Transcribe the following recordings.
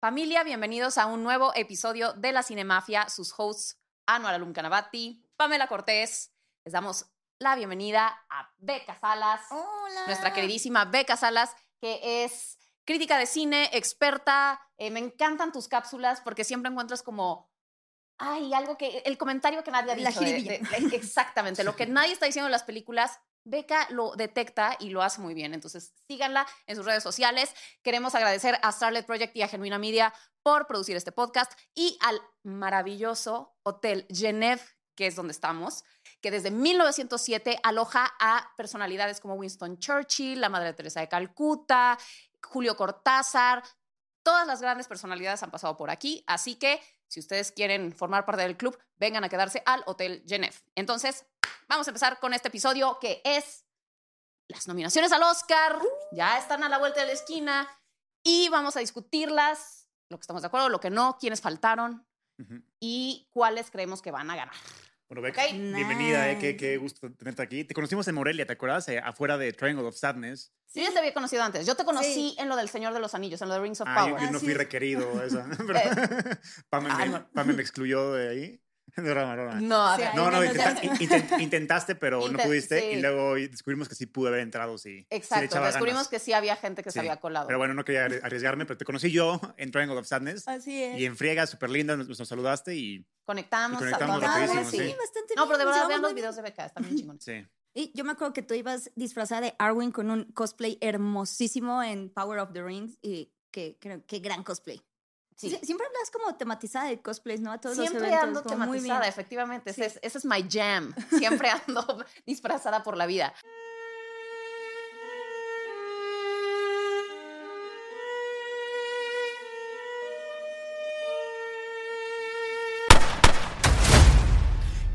Familia, bienvenidos a un nuevo episodio de La Cinemafia. Sus hosts, Anuar Alum Canavati, Pamela Cortés. Les damos la bienvenida a Beca Salas, Hola. nuestra queridísima Beca Salas, que es crítica de cine, experta. Eh, me encantan tus cápsulas porque siempre encuentras como. Ay, algo que. El comentario que nadie ha La dicho. de- de- de- exactamente. Lo que nadie está diciendo en las películas. Beca lo detecta y lo hace muy bien. Entonces, síganla en sus redes sociales. Queremos agradecer a Starlet Project y a Genuina Media por producir este podcast y al maravilloso Hotel Genève, que es donde estamos, que desde 1907 aloja a personalidades como Winston Churchill, la Madre Teresa de Calcuta, Julio Cortázar. Todas las grandes personalidades han pasado por aquí, así que si ustedes quieren formar parte del club, vengan a quedarse al Hotel Genève. Entonces, vamos a empezar con este episodio que es las nominaciones al Oscar. Ya están a la vuelta de la esquina y vamos a discutirlas, lo que estamos de acuerdo, lo que no, quiénes faltaron Ujú. y cuáles creemos que van a ganar. Bueno, Beca, Ok. bienvenida, eh, qué, qué gusto tenerte aquí. Te conocimos en Morelia, ¿te acuerdas? Eh, afuera de Triangle of Sadness. Sí, ya te había conocido antes. Yo te conocí Sí. en lo del Señor de los Anillos, en lo de Rings of Ah, yo, Power. yo no Ah, fui sí. requerido. Esa. Pero Pame, Ah, me, no. Pame me excluyó de ahí. De broma, broma. No, ver. No, no, intenta- intent- intentaste, pero no pudiste. sí. Y luego descubrimos que sí pude haber entrado, sí. sí le Exacto, echaba descubrimos ganas. que sí había gente que se Sí, había colado. Pero bueno, no quería arri- arriesgarme, pero te conocí yo en Triangle of Sadness. Así es. Y en friega, súper linda, nos, nos saludaste y conectamos, Y conectamos saludamos, rapidísimo, sí. sí. bastante No, pero de bien, verdad vean los videos de Beca, están bien chingones. sí. bien. Y yo me acuerdo que tú ibas disfrazada de Arwen con un cosplay hermosísimo en Power of the Rings y que, que gran cosplay. Sí. Sie- Siempre hablas como tematizada de cosplays, ¿no? A todos Siempre los eventos. ando como muy bien. tematizada, efectivamente. Sí. Ese, es, ese es my jam. Siempre ando disfrazada por la vida.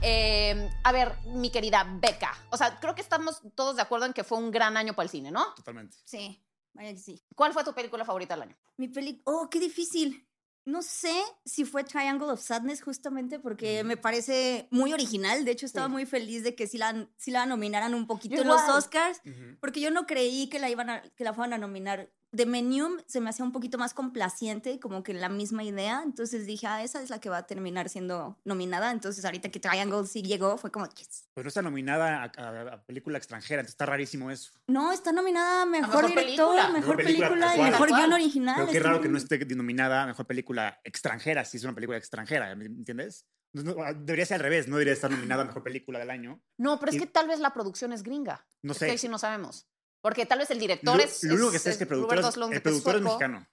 Eh, a ver, mi querida Beca. O sea, creo que estamos todos de acuerdo en que fue un gran año para el cine, ¿no? Totalmente. Sí, vaya que sí. ¿Cuál fue tu película favorita del año? Mi peli... Oh, qué difícil. No sé si fue Triangle of Sadness justamente porque me parece muy original. De hecho, estaba Sí. muy feliz de que sí la, sí la nominaran un poquito en los. Oscars. Porque yo no creí que la iban a, que la fueran a nominar. De Menium se me hacía un poquito más complaciente, como que la misma idea. Entonces dije, ah, esa es la que va a terminar siendo nominada. Entonces ahorita que Triangle sí llegó, fue como, yes. Pues no está nominada a, a- a película extranjera, entonces está rarísimo eso. No, está nominada a mejor, mejor director, película. mejor Mejor película, y mejor guion original. Pero qué raro que no esté denominada a mejor película extranjera, si es una película extranjera, ¿me entiendes? No- no, debería ser al revés, no debería estar nominada a mejor película del año. No, pero es Y- que tal vez la producción es gringa. No Es sé. que ahí sí no sabemos. Porque tal vez el director Lo, es. lo único que sé es que el productor, es, el productor es mexicano.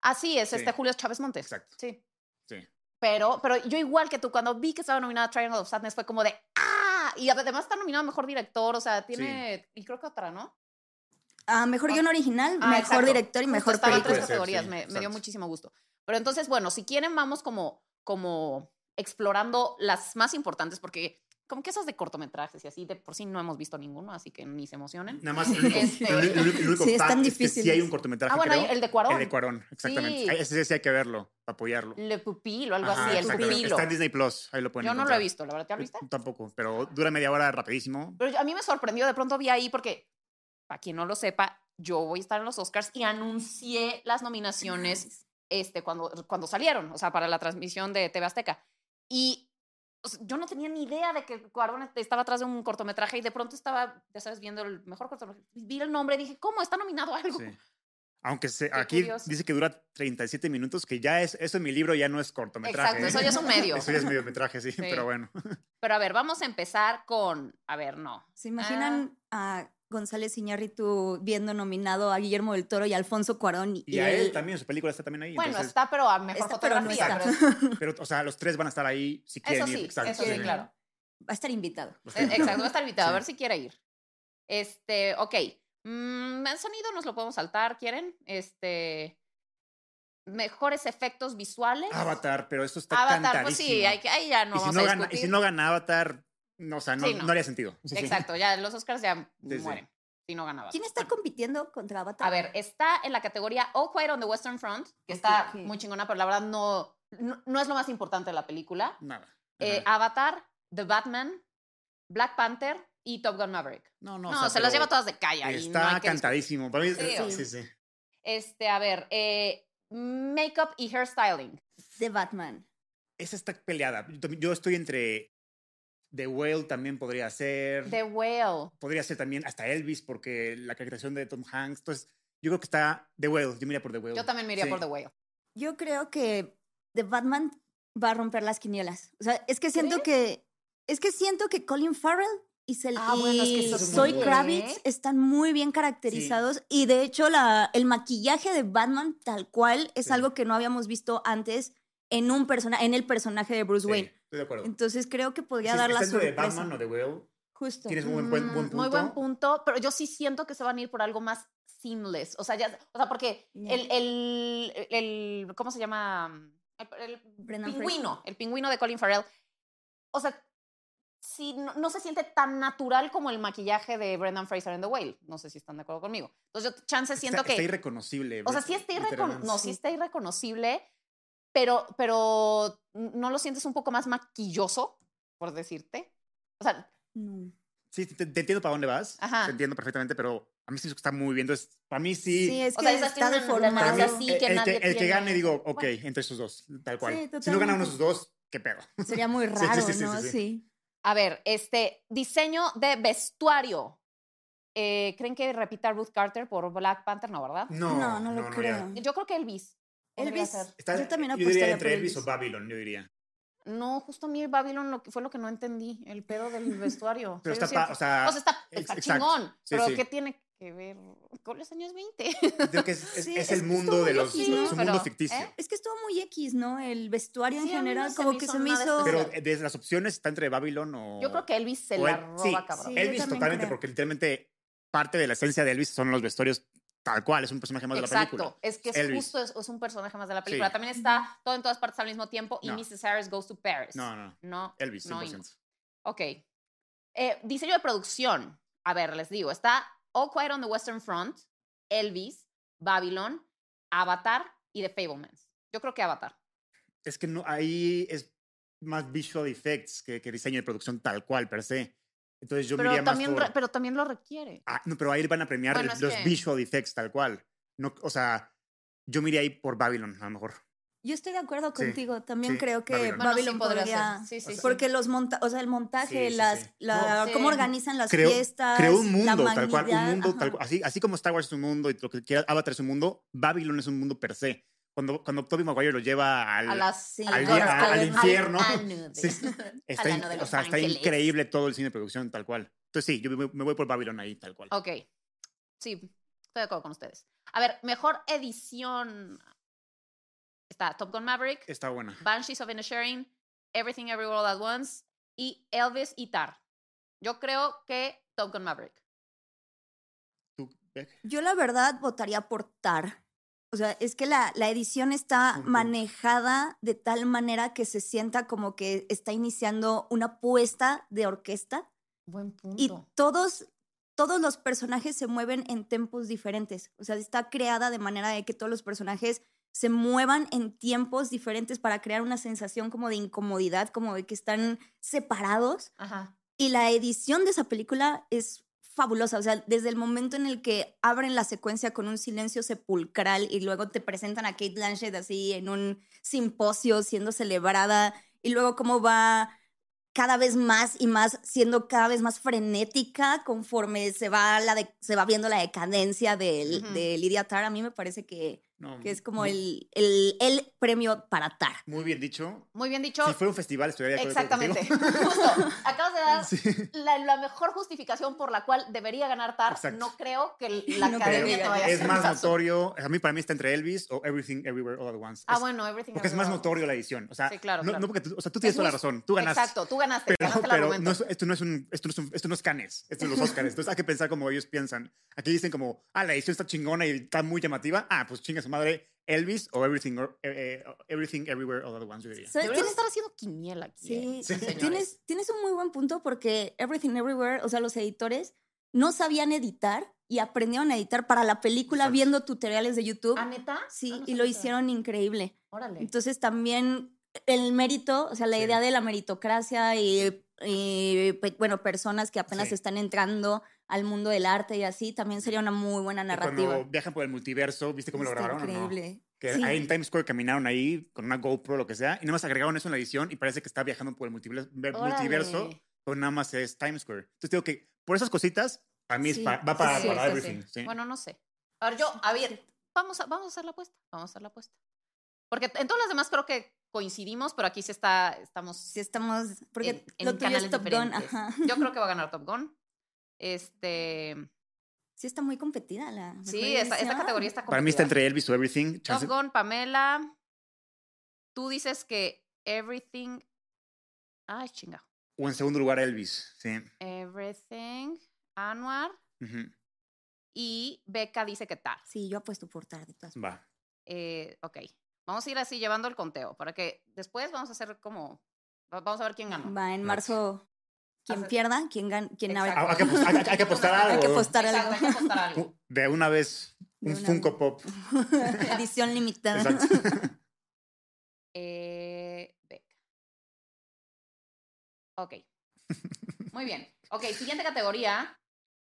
Así es, Sí. este Julio Chávez Montes. Exacto. Sí. Sí. Pero, pero yo igual que tú, cuando vi que estaba nominada Triangle of Sadness, fue como de ¡Ah! Y además está nominado a Mejor Director, o sea, tiene... Y creo que otra, ¿no? Ah, mejor guion original, Ah, mejor exacto. director y Justo mejor estaba en película. tres categorías, sí, me, me dio muchísimo gusto. Pero entonces, bueno, si quieren, vamos como, como explorando las más importantes, porque como que esas de cortometrajes y así, de por sí no hemos visto ninguno, así que ni se emocionen. Nada más el único, Este- el único- el único Sí, están fact es que sí hay un cortometraje, Ah, bueno, creo. el de Cuarón. El de Cuarón, exactamente. Sí. Ese sí hay que verlo, apoyarlo. Le Pupil o algo Ajá, así, el pupilo. Está en Disney Plus, ahí lo pueden Yo no lo he encontrar. visto, la verdad, ¿te lo viste? Tampoco, pero dura media hora rapidísimo. Pero a mí me sorprendió, de pronto vi ahí porque, para quien no lo sepa, yo voy a estar en los Oscars y anuncié las nominaciones este, cuando, cuando salieron, o sea, para la transmisión de TV Azteca. Y o sea, yo no tenía ni idea de que Cuarón estaba atrás de un cortometraje y de pronto estaba, ya sabes, viendo el mejor cortometraje. Vi el nombre y dije, ¿cómo? ¿Está nominado a algo? Sí. Aunque se- aquí curioso. dice que dura 37 minutos, que ya es, eso en mi libro ya no es cortometraje. Exacto, eso ya es un medio. Eso ya es mediometraje, sí, Sí. pero bueno. Pero a ver, vamos a empezar con, a ver, no. ¿Se imaginan a González Iñárritu viendo nominado a Guillermo del Toro y a Alfonso Cuarón? Y, Y a él también, su película está también ahí. Bueno, entonces- está, pero a mejor Está, pero no fotografía. está. pero o sea, los tres van a estar ahí si quieren eso ir. exacto, eso sí, sí. claro. Va a estar invitado. Eh. Exacto, va a estar invitado, a ver si quiere ir. Este, ok. Mm, el sonido nos lo podemos saltar, ¿quieren? Este. Mejores efectos visuales. Avatar, pero esto está Avatar, pues sí, cantadísimo. hay que, ahí ya no y, si vamos no a gana, y si no gana Avatar, no, o sea, no, Sí, no. no haría sentido. Sí, sí. Exacto, ya los Oscars ya Sí, sí. mueren. Si no ganaba. ¿Quién está compitiendo contra Avatar? A ver, está en la categoría All Quiet on the Western Front, que está muy chingona, pero la verdad no, no, no es lo más importante de la película. Nada. Eh. Avatar, The Batman, Black Panther y Top Gun Maverick. no, no, No, o sea, se las lleva todas de calle. y no Está que cantadísimo. Para mí, Sí, sí, o- sí, sí. Este, a ver, eh, makeup y hairstyling. De Batman. Esa está peleada. Yo estoy entre The Whale también podría ser. The Whale. Podría ser también hasta Elvis porque la caracterización de Tom Hanks. Entonces, yo creo que está The Whale. Yo me iría por The Whale. Yo también Sí. por The Whale. Yo creo que The Batman va a romper las quinielas. O sea, es que siento que. Es que siento que Colin Farrell y, Sel Ah, bueno, es que y eso es muy Zoe bueno. Kravitz están muy bien caracterizados. Y de hecho, la, el maquillaje de Batman, tal cual, es Sí. algo que no habíamos visto antes en un persona, en el personaje de Bruce Sí, Wayne. Estoy de acuerdo. Entonces creo que podría Si dar la sorpresa. de Batman o The Whale, Justo. tienes un buen, buen, buen Mm, punto. Muy buen punto, pero yo sí siento que se van a ir por algo más seamless. O sea, ya, o sea, porque el, el, el, ¿cómo se llama? El, el pingüino, el pingüino de Colin Farrell. O sea, sí, no, no se siente tan natural como el maquillaje de Brendan Fraser en The Whale. No sé si están de acuerdo conmigo. Entonces yo, chance, siento está, que... Está irreconocible. O sea, sí está, Peter irrecon- Evans. no, sí está irreconocible, pero, pero ¿no lo sientes un poco más maquilloso, por decirte? O sea, No. Sí, te, te entiendo para dónde vas. Ajá. Te entiendo perfectamente, pero a mí sí está muy bien. Entonces, para mí sí. Sí, es O que sea, esa está deformado. mí, así el, que el nadie que, el que gane, digo, ok, Bueno. entre esos dos, tal cual. Sí, si no gana uno de esos dos, qué pedo. Sería muy raro, sí, sí, ¿no? sí, sí. sí. A ver, este diseño de vestuario. Eh, ¿Creen que repita Ruth Carter por Black Panther? No, ¿verdad? No, No, no lo creo. Yo creo que Elvis. Elvis. Está- yo también yo diría apostaría entre por Elvis o. Babylon, yo diría. No, justo a mí Babylon lo que fue lo que no entendí, el pedo del vestuario. Pero O sea, está, yo pa- o sea, o sea, está, chingón, Sí, pero sí. ¿qué tiene que ver con los años 20? creo que es, es- Sí, es es el mundo de los, X, es ¿no? un mundo Pero, ficticio. ¿eh? Es que estuvo muy X, ¿no? El vestuario en general, como que se me hizo. Pero eh, desde las opciones está entre Babylon o. Yo creo que Elvis se la el- roba, sí, cabrón. Sí, yo Elvis totalmente, creo. porque literalmente parte de la esencia de Elvis son los vestuarios tal cual, es un personaje más de la película. Exacto, es que es Elvis. justo, es, es un personaje más de la película. Sí. También está todo en todas partes al mismo tiempo y No. Mrs. Harris Goes to Paris. No, no, No, Elvis, 100%. no, y no. Ok. Eh, diseño de producción. A ver, les digo, está All Quiet on the Western Front, Elvis, Babylon, Avatar y The Fablemans. Yo creo que Avatar. Es que no, ahí es más visual effects que, que diseño de producción tal cual, per se. Entonces yo me Pero iría también, más por... re- pero también lo requiere. Ah, no, pero ahí van a premiar Bueno, los que- visual effects tal cual. No, o sea, yo me iría ahí por Babylon, a lo mejor. Yo estoy de acuerdo Sí, contigo. También sí, creo que Babylon. Bueno, Babylon sí podría ser. Sí, sí, sí. Porque los monta o sea, el montaje, Sí, sí, las, sí. la, No, cómo sí. organizan las Creó, fiestas. creó un la mundo, tal cual, un mundo, tal. Así, así como Star Wars es un mundo y lo que quiera Avatar es un mundo, Babylon es un mundo per se. Cuando, cuando Tobey Maguire lo lleva al, las al, al- día- al al- infierno, sí, está, in- o sea, está increíble todo el cine de producción tal cual. Entonces sí, yo me, me voy por Babylon ahí tal cual. Ok. Sí, estoy de acuerdo con ustedes. A ver, mejor edición. Está Top Gun Maverick, Está buena. Banshees of Inisherin, Everything Everywhere All at Once y Elvis y Tar. Yo creo que Top Gun Maverick. ¿Tú, Beck? Yo la verdad votaría por Tar. O sea, es que la, la edición está manejada de tal manera que se sienta como que está iniciando una puesta de orquesta Buen punto. y todos, todos los personajes se mueven en tempos diferentes. O sea, está creada de manera de que todos los personajes se muevan en tiempos diferentes para crear una sensación como de incomodidad, como de que están separados. Ajá. Y la edición de esa película es fabulosa. O sea, desde el momento en el que abren la secuencia con un silencio sepulcral y luego te presentan a Kate Blanchett así en un simposio siendo celebrada y luego cómo va cada vez más y más siendo cada vez más frenética conforme se va la de- se va viendo la decadencia de, de Lydia Tarr a mí me parece que, No, que es como el, el, el premio para Tarr Muy bien dicho. Muy bien dicho. Si fuera un festival, estaría de Exactamente. Justo. Acabas de dar Sí. la, la mejor justificación por la cual debería ganar Tar. Exacto. No creo que la No academia te vaya a es más notorio. A mí, para mí, está entre Elvis o Everything Everywhere All at Once. Ah, Es- bueno, Everything Porque es más Everywhere. notorio la edición. O sea, Sí, claro, no, claro. no porque tú, o sea, tú tienes Es toda la razón. Tú ganaste. Exacto, tú ganaste. Pero, ganaste pero no es- esto, no es un, esto, no es un- esto no es Cannes, esto es los Oscars. Entonces hay que pensar como ellos piensan. Aquí dicen como, ah, la edición está chingona y está muy llamativa. Ah, pues chinga su madre, Elvis o Everything, or- eh, eh, everything Everywhere All at Once, yo diría. ¿Sabes? Tienes- estar haciendo quiniela aquí. Sí, ¿eh? señores. tienes, tienes un muy buen punto porque Everything Everywhere, o sea, los editores no sabían editar y aprendieron a editar para la película Exacto. viendo tutoriales de YouTube. ¿Ah, neta? Sí, Ah, no y lo hicieron increíble. Órale. Entonces también el mérito, o sea, la Sí. idea de la meritocracia y, bueno, personas que apenas Sí. están entrando al mundo del arte y así, también sería una muy buena Y narrativa. Cuando viajan por el multiverso, ¿viste cómo lo Está grabaron? o no? increíble. Que Sí. ahí en Times Square caminaron ahí con una GoPro, lo que sea, y nada más agregaron eso en la edición y parece que está viajando por el multiverso, pero nada más es Times Square. Entonces digo que por esas cositas, a mí es Sí, pa- va para, Sí, para sí, everything. sí. sí. Bueno, no sé. A ver, yo, a ver, vamos a, vamos a hacer la apuesta. Vamos a hacer la apuesta. Porque en todas las demás creo que coincidimos, pero aquí sí está, estamos Sí, estamos. Porque en, en lo tuyo es Top Gun. Ajá. Yo creo que va a ganar Top Gun. Este, Sí, está muy competida la. sí, esta, esta categoría está Para mí está competida. entre Elvis o Everything. Top Chance- Gun, Pamela. Tú dices que Everything. Ay, chinga. O en segundo lugar Elvis. Sí. Everything. Anwar. Ujú. Y Becca dice que Tar. Sí, yo apuesto por tarde. de todas Va. Eh, ok. Vamos a ir así llevando el conteo para que después vamos a hacer como. va- Vamos a ver quién ganó. Va, en marzo, quien pierda, quien gane, quien Hay, que hay- hay que apostar algo. Hay que apostar Exacto, algo. hay que apostar algo. De una vez, un una Funko vez. Pop. Edición limitada. Exacto. Eh, Becca. Ok. Muy bien. Ok, siguiente categoría.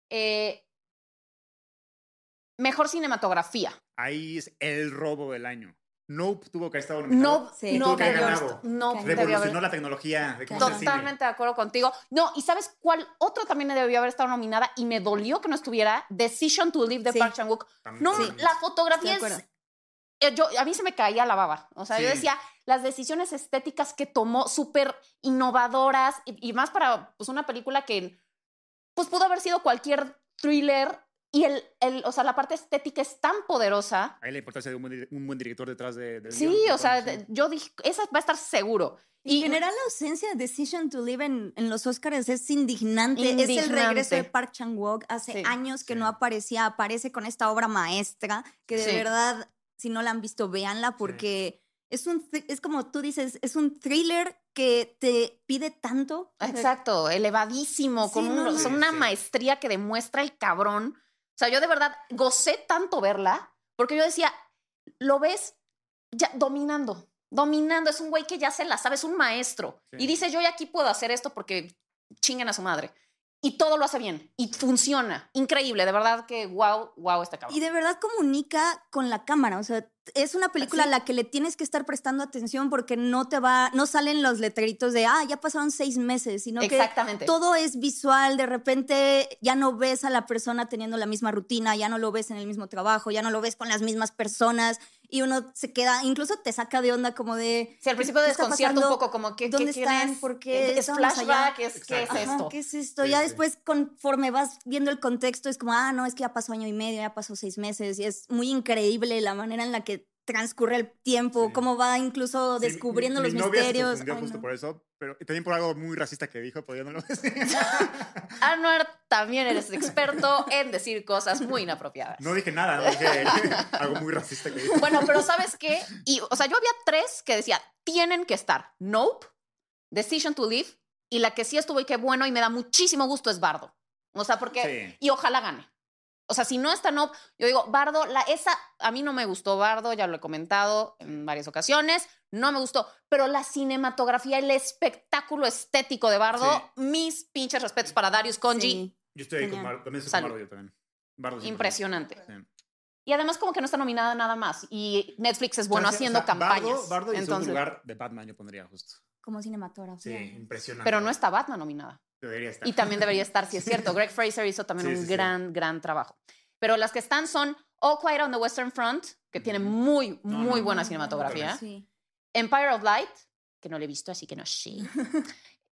Eh, mejor cinematografía. Ahí es el robo del año. Nope tuvo que haber estado nominado. No, Sí, no, tuvo que haber ganado. no Cañón. debió haber- Revolucionó la tecnología de. Totalmente de acuerdo contigo. No, ¿y sabes cuál otro también debió haber estado nominada y me dolió que no estuviera? Decision to Live de Sí. Park Chan-wook. No, Sí. la fotografía es... eh, Yo, a mí se me caía la baba. O sea, yo decía, las decisiones estéticas que tomó, súper innovadoras, y, y más para pues, una película que pues, pudo haber sido cualquier thriller, y el, el, o sea, la parte estética es tan poderosa. Ahí la importancia de un buen, un buen director detrás de, del Sí, guion, o sea, sí. yo dije, esa va a estar seguro. En Y general, la ausencia de Decision to Live en, en los Oscars es indignante. Es el Indignante. regreso de Park Chan-wook. Hace Sí. años que Sí. no aparecía. Aparece con esta obra maestra que de Sí. verdad, si no la han visto, véanla porque es un es como tú dices, es un thriller que te pide tanto. Exacto, elevadísimo, Sí, con un- no, una sí. maestría que demuestra el cabrón. O sea, yo de verdad gocé tanto verla, porque yo decía, lo ves ya dominando, dominando, es un güey que ya se la sabe, es un maestro. Sí. Y dice, yo ya aquí puedo hacer esto porque chinguen a su madre. Y todo lo hace bien, y funciona. Increíble, de verdad que wow, wow, este cabrón. Y de verdad comunica con la cámara, o sea, es una película Sí. a la que le tienes que estar prestando atención porque no te va, no salen los letreritos de, ah, ya pasaron seis meses, sino que Exactamente. todo es visual, de repente ya no ves a la persona teniendo la misma rutina, ya no lo ves en el mismo trabajo, ya no lo ves con las mismas personas y uno se queda, incluso te saca de onda como de... Sí, al principio ¿qué está desconcierta un poco como que ¿Dónde ¿quién están? es? ¿Por qué es flashback, es, ¿qué es esto? ¿Qué es esto? Sí, ya sí. después, conforme vas viendo el contexto, es como, ah, no, es que ya pasó año y medio, ya pasó seis meses, y es muy increíble la manera en la que transcurre el tiempo, Sí. cómo va incluso Sí, descubriendo mi- los mi novia se misterios. confundió Ay, justo no. por eso, pero también por algo muy racista que dijo, yo no lo decir. Anuar, también eres experto en decir cosas muy inapropiadas. No dije nada, no dije algo muy racista que dijo. Bueno, pero ¿sabes qué? Y, o sea, yo había tres que decía, tienen que estar. Nope, Decision to Live, y la que sí estuvo y qué bueno y me da muchísimo gusto es Bardo. O sea, porque... Sí. Y ojalá gane. O sea, si no está Nope, yo digo, Bardo, la, esa, a mí no me gustó Bardo, ya lo he comentado en varias ocasiones, no me gustó, pero la cinematografía, el espectáculo estético de Bardo, mis pinches respetos para Darius Conji, Sí. Yo estoy ahí con. Bardo, también estoy con Bardo yo también. Bardo impresionante. Sí. Y además como que no está nominada nada más. Y Netflix es bueno O sea, haciendo o sea, campañas. Bardo, Bardo y en entonces, lugar de Batman yo pondría justo. Como Sí, cinematografía. impresionante. pero no está Batman nominada. Debería estar. Y también debería estar, si es cierto. Greg Fraser hizo también Sí, un sí, sí. gran, gran trabajo. Pero las que están son All Quiet on the Western Front, que tiene muy, No, muy no, buena no, cinematografía. Sí. Empire of Light, que no le he visto, así que no sé.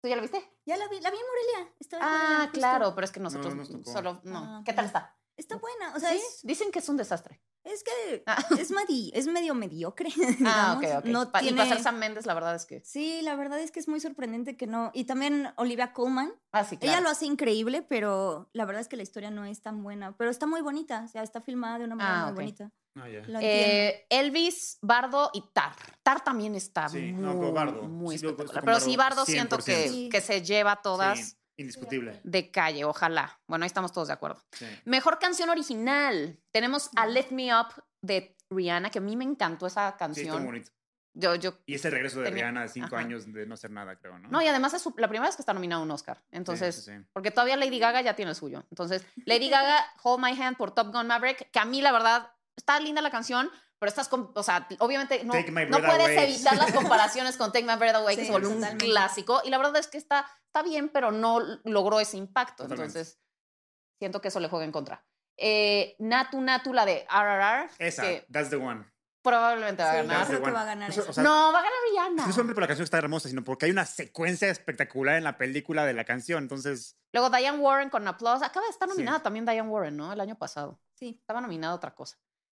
¿Tú ya la viste? Ya la vi, la vi en Morelia. estaba en Ah, Morelia, justo. claro, pero es que nosotros solo... No. Ah, ¿Qué tal está? Está buena, o sea, ¿Sí? es, Dicen que es un desastre. es que Ah. es, medi- es medio mediocre. Ah, digamos. ok, ok. No Pa- Y tiene... ser Sam Mendes, la verdad es que... Sí, la verdad es que es muy sorprendente que no. Y también Olivia Colman. Ah, sí, claro. Ella lo hace increíble, pero la verdad es que la historia no es tan buena. Pero está muy bonita, o sea, está filmada de una manera Ah, muy bonita. Ah. Eh, Elvis, Bardo y Tar. Tar también está Sí, muy, no, pero Bardo. muy Sí, espectacular. Pero Bardo sí, Bardo siento 100%. que, que se lleva todas Sí, indiscutible. de calle, ojalá. Bueno, ahí estamos todos de acuerdo. Sí. Mejor canción original. Tenemos a Let Me Up de Rihanna, que a mí me encantó esa Sí, está muy canción. bonito. yo, yo, Y ese regreso de Tenía- Rihanna de cinco ajá. años de no hacer nada, creo, ¿no? no, y además es su- la primera vez que está nominada a un Oscar. Sí, Entonces, sí, sí. porque todavía Lady Gaga ya tiene el suyo. Entonces, Lady Gaga, Hold My Hand por Top Gun Maverick, que a mí la verdad está linda la canción, pero estás, con, o sea, obviamente no, no puedes Away. evitar las comparaciones con Take My Breath Away, que Sí, se volvió un clásico, y la verdad es que está, está bien, pero no logró ese impacto, Totalmente. entonces siento que eso le juega en contra. Eh, Natu Natu, la de RRR, Esa, que that's the one. probablemente va a Sí, ganar. Creo que va a ganar Eso, esa. o sea, no, va a ganar Rihanna. No solamente por la canción que está hermosa, sino porque hay una secuencia espectacular en la película de la canción. Entonces, Luego Diane Warren con Applause. Acaba de estar Sí. nominada también Diane Warren, ¿no? El año pasado. Sí. Estaba nominada otra cosa.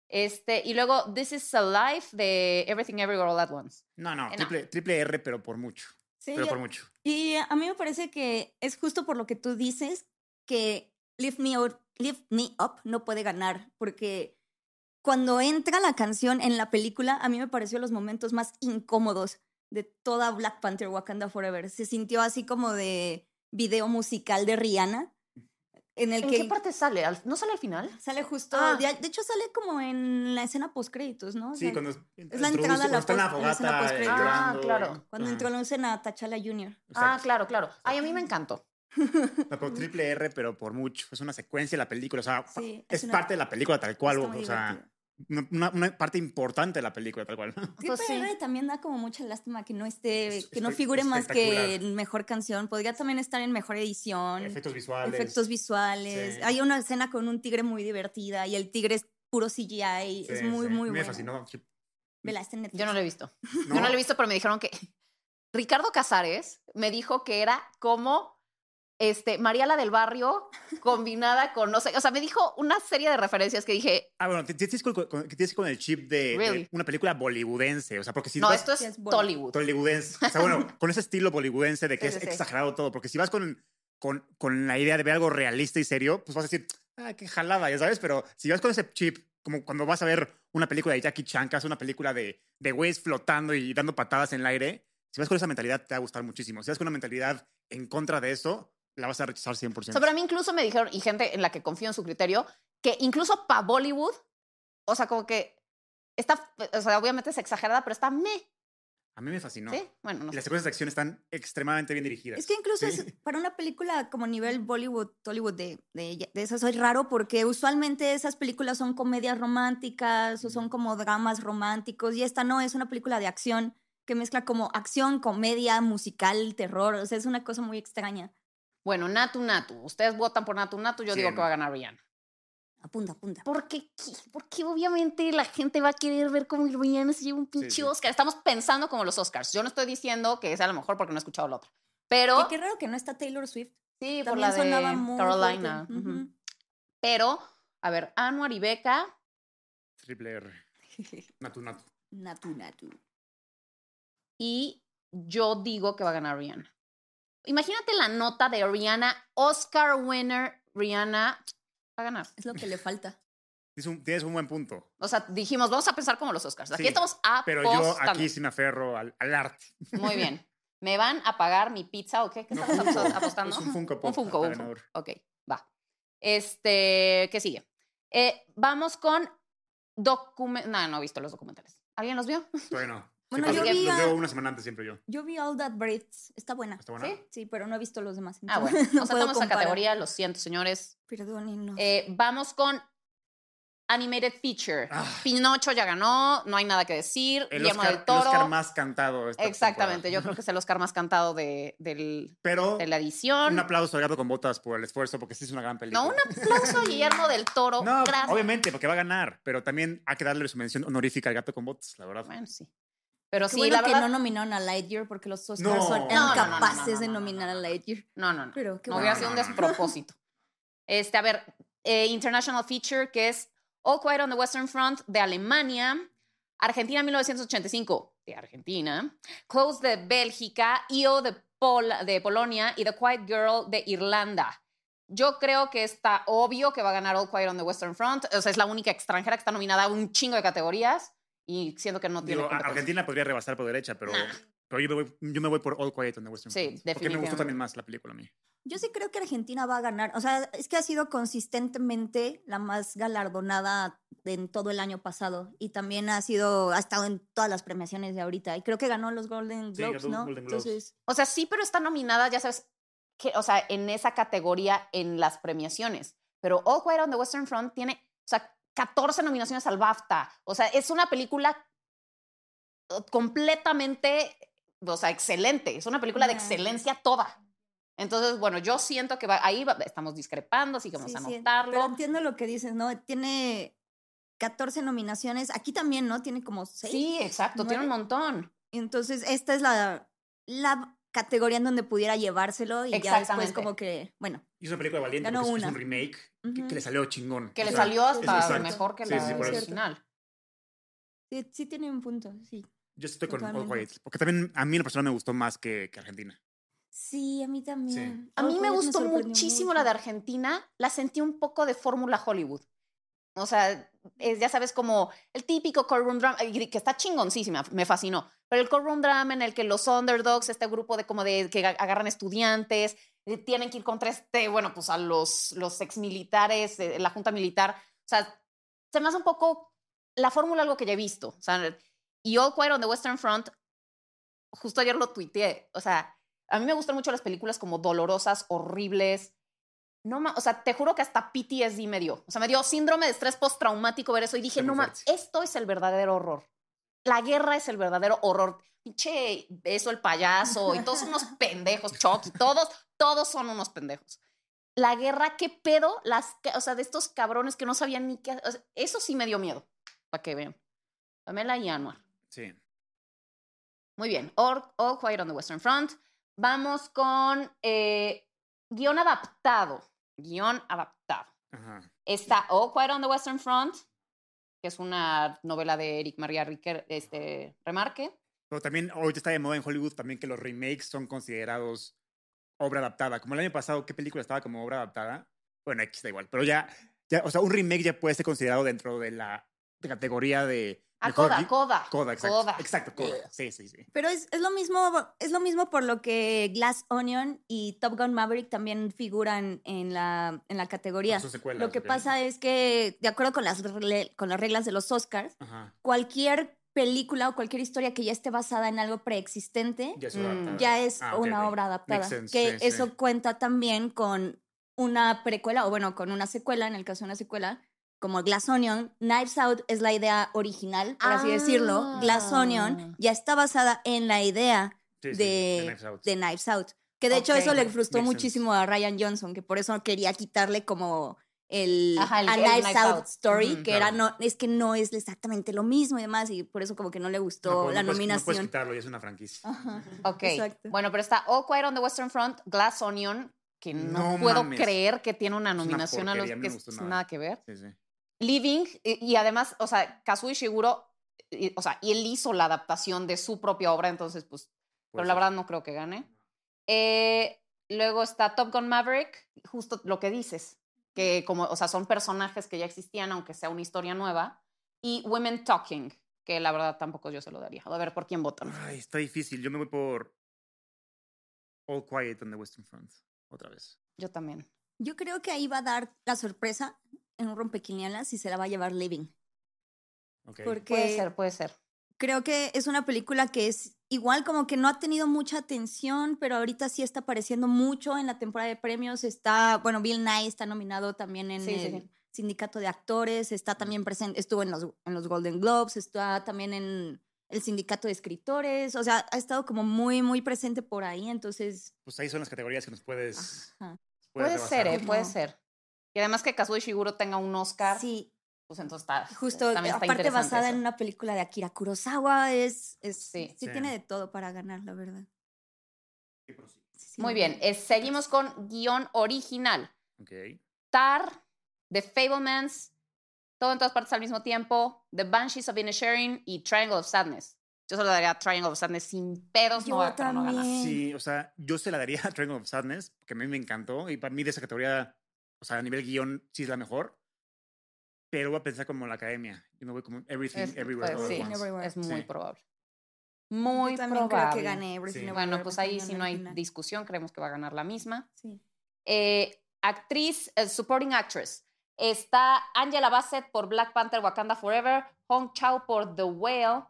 Este, y luego This is Alive de Everything Everywhere All at Once. no, no, Eh, no. triple, triple R, pero por mucho. Sí, pero yo- por mucho. Y a mí me parece que es justo por lo que tú dices que Lift Me Up, Lift Me Up no puede ganar, porque cuando entra la canción en la película, a mí me pareció los momentos más incómodos de toda Black Panther Wakanda Forever. Se sintió así como de video musical de Rihanna, en el ¿En que qué parte sale? ¿Al- ¿No sale al final? sale justo, Ah. de, de hecho sale como en la escena post créditos, ¿no? O Sí, cuando es la entrada a la en la en la escena postcréditos. Ah, claro. cuando Ajá, introducen a T'Challa Jr. Ah, exacto. claro, claro. Ay, a mí me encantó. No, pero triple R, pero por mucho. Es una secuencia de la película. O sea, Sí, es, es una- parte de la película tal cual. O sea, divertido. Una, parte importante de la película tal cual. Triple Pues sí. También da como mucha lástima que no esté, Es- que no figure más que mejor canción. Podría también estar en mejor edición, Efectos visuales. efectos visuales. Sí. Hay una escena con un tigre muy divertida y el tigre es puro CGI. Sí, es muy, sí. muy Me bueno. fascinó. Sí. Vela, está en Netflix. Yo no lo he visto. No, Yo no lo he visto, pero me dijeron que Ricardo Casares me dijo que era como este, Mariala del Barrio combinada con, no sé, o sea, me dijo una serie de referencias que dije, Ah, bueno, tienes con, con- con el chip de, una película bollywoodense. O sea, porque si no, vas- esto es, es bueno. Tollywood. Hollywoodense. O sea, bueno, con ese estilo bollywoodense de que Sí, es sí. exagerado todo. Porque si vas con, con, con la idea de ver algo realista y serio, pues vas a decir, ah, qué jalada, ya sabes. Pero si vas con ese chip, como cuando vas a ver una película de Jackie Chan, que hace una película de, de güeyes flotando y dando patadas en el aire, si vas con esa mentalidad, te va a gustar muchísimo. Si vas con una mentalidad en contra de eso, la vas a rechazar 100%. O sea, pero a mí incluso me dijeron, y gente en la que confío en su criterio, que incluso para Bollywood, o sea, como que está, o sea, obviamente es exagerada, pero está me. A mí me fascinó. ¿Sí? Bueno, no Y las sé. secuencias de acción están extremadamente bien dirigidas. Es que incluso Sí. es, para una película como nivel Bollywood, Tollywood de, de, de esas es raro porque usualmente esas películas son comedias románticas o son como dramas románticos y esta no, es una película de acción que mezcla como acción, comedia, musical, terror, o sea, es una cosa muy extraña. Bueno, Natu Natu. Ustedes votan por Natu Natu, yo digo que va a ganar Rihanna. Apunta, apunta. Porque, porque obviamente la gente va a querer ver cómo Rihanna se lleva un pinche sí. Oscar. Estamos pensando como los Oscars. Yo no estoy diciendo que sea lo mejor porque no he escuchado la otra. Pero Y qué raro que no está Taylor Swift. sí, por la sonaba de muy Carolina. Pero, a ver, Anuar y Beca. Triple R. Natu, natu. Natu, natu. Y yo digo que va a ganar Rihanna. Imagínate la nota de Rihanna, Oscar winner, Rihanna va a ganar. Es lo que le falta. Tienes un, tienes un buen punto. O sea, dijimos, vamos a pensar como los Oscars. Aquí Sí, estamos Pero apostando. yo aquí me aferro al, al arte. Muy bien. ¿Me van a pagar mi pizza o qué? ¿Qué No, estamos Funko. apostando? Es un Funko Pop Un Funko, un Funko. Ok, va. Este, ¿qué sigue? Eh, vamos con document... No, no he visto los documentales. ¿Alguien los vio? Todavía no. Bueno, yo los- vi los a- veo una semana antes siempre yo. Yo vi All That Breathes. Está buena. ¿Está buena? ¿Sí? Sí, pero no he visto los demás. Ah, bueno. no o sea, estamos en categoría, lo siento, señores. Perdónennos. Eh, vamos con Animated Feature. Ah. Pinocho ya ganó, no hay nada que decir. El Guillermo Oscar, del el Toro. Oscar más cantado. esta Exactamente, yo creo que es el Oscar más cantado de, del- Pero de la edición. un aplauso a Gato con Botas por el esfuerzo, porque sí es una gran película. No, un aplauso a Guillermo del Toro. No, Gracias. obviamente, porque va a ganar, pero también hay que darle su mención honorífica al Gato con Botas, la verdad. Bueno, sí. Pero Qué sí, bueno la que verdad. no nominaron a Lightyear porque los Oscars No. son No, no, no, no, incapaces no, de no, no, nominar no, no. a Lightyear. No, no, no. Pero qué No bueno. hubiera sido un despropósito. Este, a ver, eh, International Feature, que es All Quiet on the Western Front de Alemania, Argentina 1985 de Argentina, Close de Bélgica, IO de, Pol de Polonia y The Quiet Girl de Irlanda. Yo creo que está obvio que va a ganar All Quiet on the Western Front. O sea, es la única extranjera que está nominada a un chingo de categorías y siento que no tiene Digo. Argentina podría rebasar por derecha, pero, Nah. pero yo, me voy, yo me voy por All Quiet on the Western Sí, Front, Porque me gustó también más la película a mí. Yo sí creo que Argentina va a ganar. O sea, es que ha sido consistentemente la más galardonada en todo el año pasado. Y también ha sido, ha estado en todas las premiaciones de ahorita. Y creo que ganó los Golden Sí, Globes, ganó ¿no? Golden Globes. Entonces, O sea, sí, pero está nominada, ya sabes, que, o sea, en esa categoría en las premiaciones. Pero All Quiet on the Western Front tiene, o sea, 14 nominaciones al BAFTA. O sea, es una película eh, completamente, o sea, excelente. Es una película de excelencia toda. Entonces, bueno, yo siento que va- ahí va- estamos discrepando, así que vamos Sí, a sí, anotarlo. Pero entiendo lo que dices, ¿no? Tiene 14 nominaciones. Aquí también, ¿no? Tiene como 6. Sí, exacto, tiene un montón. Entonces, esta es la, la categoría en donde pudiera llevárselo y ya después como que, bueno, Y es una película valiente porque es- es una. un remake que, Ujú. que le salió chingón. Que O le sea, salió hasta mejor que Sí, la sí, original. sí, sí tiene un punto, sí. Yo estoy con All. Quiet, porque también a mí en la persona me gustó más que, que Argentina. Sí, a mí también. A mí All me gustó sorprendió muchísimo mucho. la de Argentina. La sentí un poco de fórmula Hollywood. O sea, es, ya sabes, como el típico courtroom drama, que está chingoncísima, me fascinó. Pero el courtroom drama en el que los underdogs, este grupo de como de que agarran estudiantes, tienen que ir contra este, bueno, pues a los, los exmilitares, eh, la junta militar. O sea, se me hace un poco la fórmula algo que ya he visto. O sea, y All Quiet on the Western Front, justo ayer lo tuiteé. O sea, a mí me gustan mucho las películas como dolorosas, horribles. No ma- o sea, te juro que hasta PTSD me dio. O sea, me dio síndrome de estrés postraumático ver eso y dije, no ma, esto es el verdadero horror. La guerra es el verdadero horror. Pinche eso, el payaso y todos son unos pendejos, Chucky, todos, todos son unos pendejos. La guerra, qué pedo, las, o sea, de estos cabrones que no sabían ni qué. o sea, eso sí me dio miedo, para que vean. Pamela y Anuar. Sí. Muy bien. All, All Quiet on the Western Front. Vamos con eh, guion adaptado. Guión adaptado. Ajá. Está All Quiet on the Western Front, que es una novela de Eric María Riquer, este, Remarque. Pero también ahorita está de moda en Hollywood también que los remakes son considerados obra adaptada. Como el año pasado, ¿qué película estaba como obra adaptada? Bueno, X da igual. Pero ya, ya o sea, un remake ya puede ser considerado dentro de la de categoría de... Mejor Coda, Coda. Coda, exacto. Coda. Exacto, Coda. Sí, sí, sí. Pero es, es lo mismo, es lo mismo por lo que Glass Onion y Top Gun Maverick también figuran en la, en la categoría. Secuelas, Lo que pasa es que, de acuerdo con las, con las reglas de los Oscars, Ajá. cualquier película o cualquier historia que ya esté basada en algo preexistente Ya es Mm, ya Ah, una obra adaptada. Sense, que sí, eso sí. cuenta también con una precuela, o bueno, con una secuela, en el caso de una secuela, como Glass Onion. Knives Out es la idea original, por así decirlo. Glass Ah. Onion ya está basada en la idea Sí, sí, de, Knives Out. de Knives Out. Que de hecho Ok, eso le frustró makes sense. muchísimo a Ryan Johnson, que por eso quería quitarle como el, Ajá, el- a el Knives, Knives Out, Out. Story, Ujú. que era Claro. no, es que no es exactamente lo mismo y demás, y por eso como que no le gustó No, la no puedes- No puedes nominación. quitarlo, ya es una franquicia. Ajá. Ok. Exacto. Bueno, pero está All Quiet on the Western Front, Glass Onion, que no, No puedo mames. creer que tiene una Es una nominación a los que no me gustó es nada. nada que ver. Sí, sí. Living, y, y además, o sea, Kazuo Ishiguro, y- o sea, y él hizo la adaptación de su propia obra, entonces, pues, pero la verdad no creo que gane. Eh, luego está Top Gun Maverick, justo lo que dices, que como, o sea, son personajes que ya existían, aunque sea una historia nueva. Y Women Talking, que la verdad tampoco yo se lo daría. A ver, ¿por quién votan? Ay, está difícil. Yo me voy por All Quiet on the Western Front. Otra vez. Yo también. Yo creo que ahí va a dar la sorpresa en un rompequinielas y se la va a llevar Living. Ok. Porque Puede ser, puede ser. creo que es una película que es igual como que no ha tenido mucha atención, pero ahorita sí está apareciendo mucho en la temporada de premios. Está, bueno, Bill Nye está nominado también en Sí, el sí. sindicato de actores, está también presente, estuvo en los, en los Golden Globes, está también en el sindicato de escritores, o sea, ha estado como muy, muy presente por ahí, entonces... Pues ahí son las categorías que nos puedes. ajá. puedes Puede ser. ¿eh? Puede ser. Y además que Kazuo Ishiguro tenga un Oscar, Sí, pues entonces está. justo, también está aparte basada en una película de Akira Kurosawa, es, es Sí. sí, Sí. tiene de todo para ganar, la verdad. Sí, sí, Muy la bien, eh, seguimos con guion original. Ok. Tar, The Fablemans, todo en todas partes al mismo tiempo, The Banshees of Inisherin y Triangle of Sadness. Yo solo daría Triangle of Sadness sin pedos, Yo no, va- pero no gana. también. Sí, o sea, yo se la daría a Triangle of Sadness, porque a mí me encantó. Y para mí de esa categoría, o sea, a nivel guion, sí es la mejor. Pero voy a pensar como la academia. Yo me voy como Everything, Es- Everywhere, pues All at sí, Once. Everywhere. es muy Sí. probable. Muy Yo también probable. creo que gane Everything Sí. Everywhere, Bueno, pues ahí sí no hay discusión, creemos que va a ganar la misma. Sí. Eh, actriz, eh, supporting actress. Está Angela Bassett por Black Panther Wakanda Forever, Hong Chao por The Whale,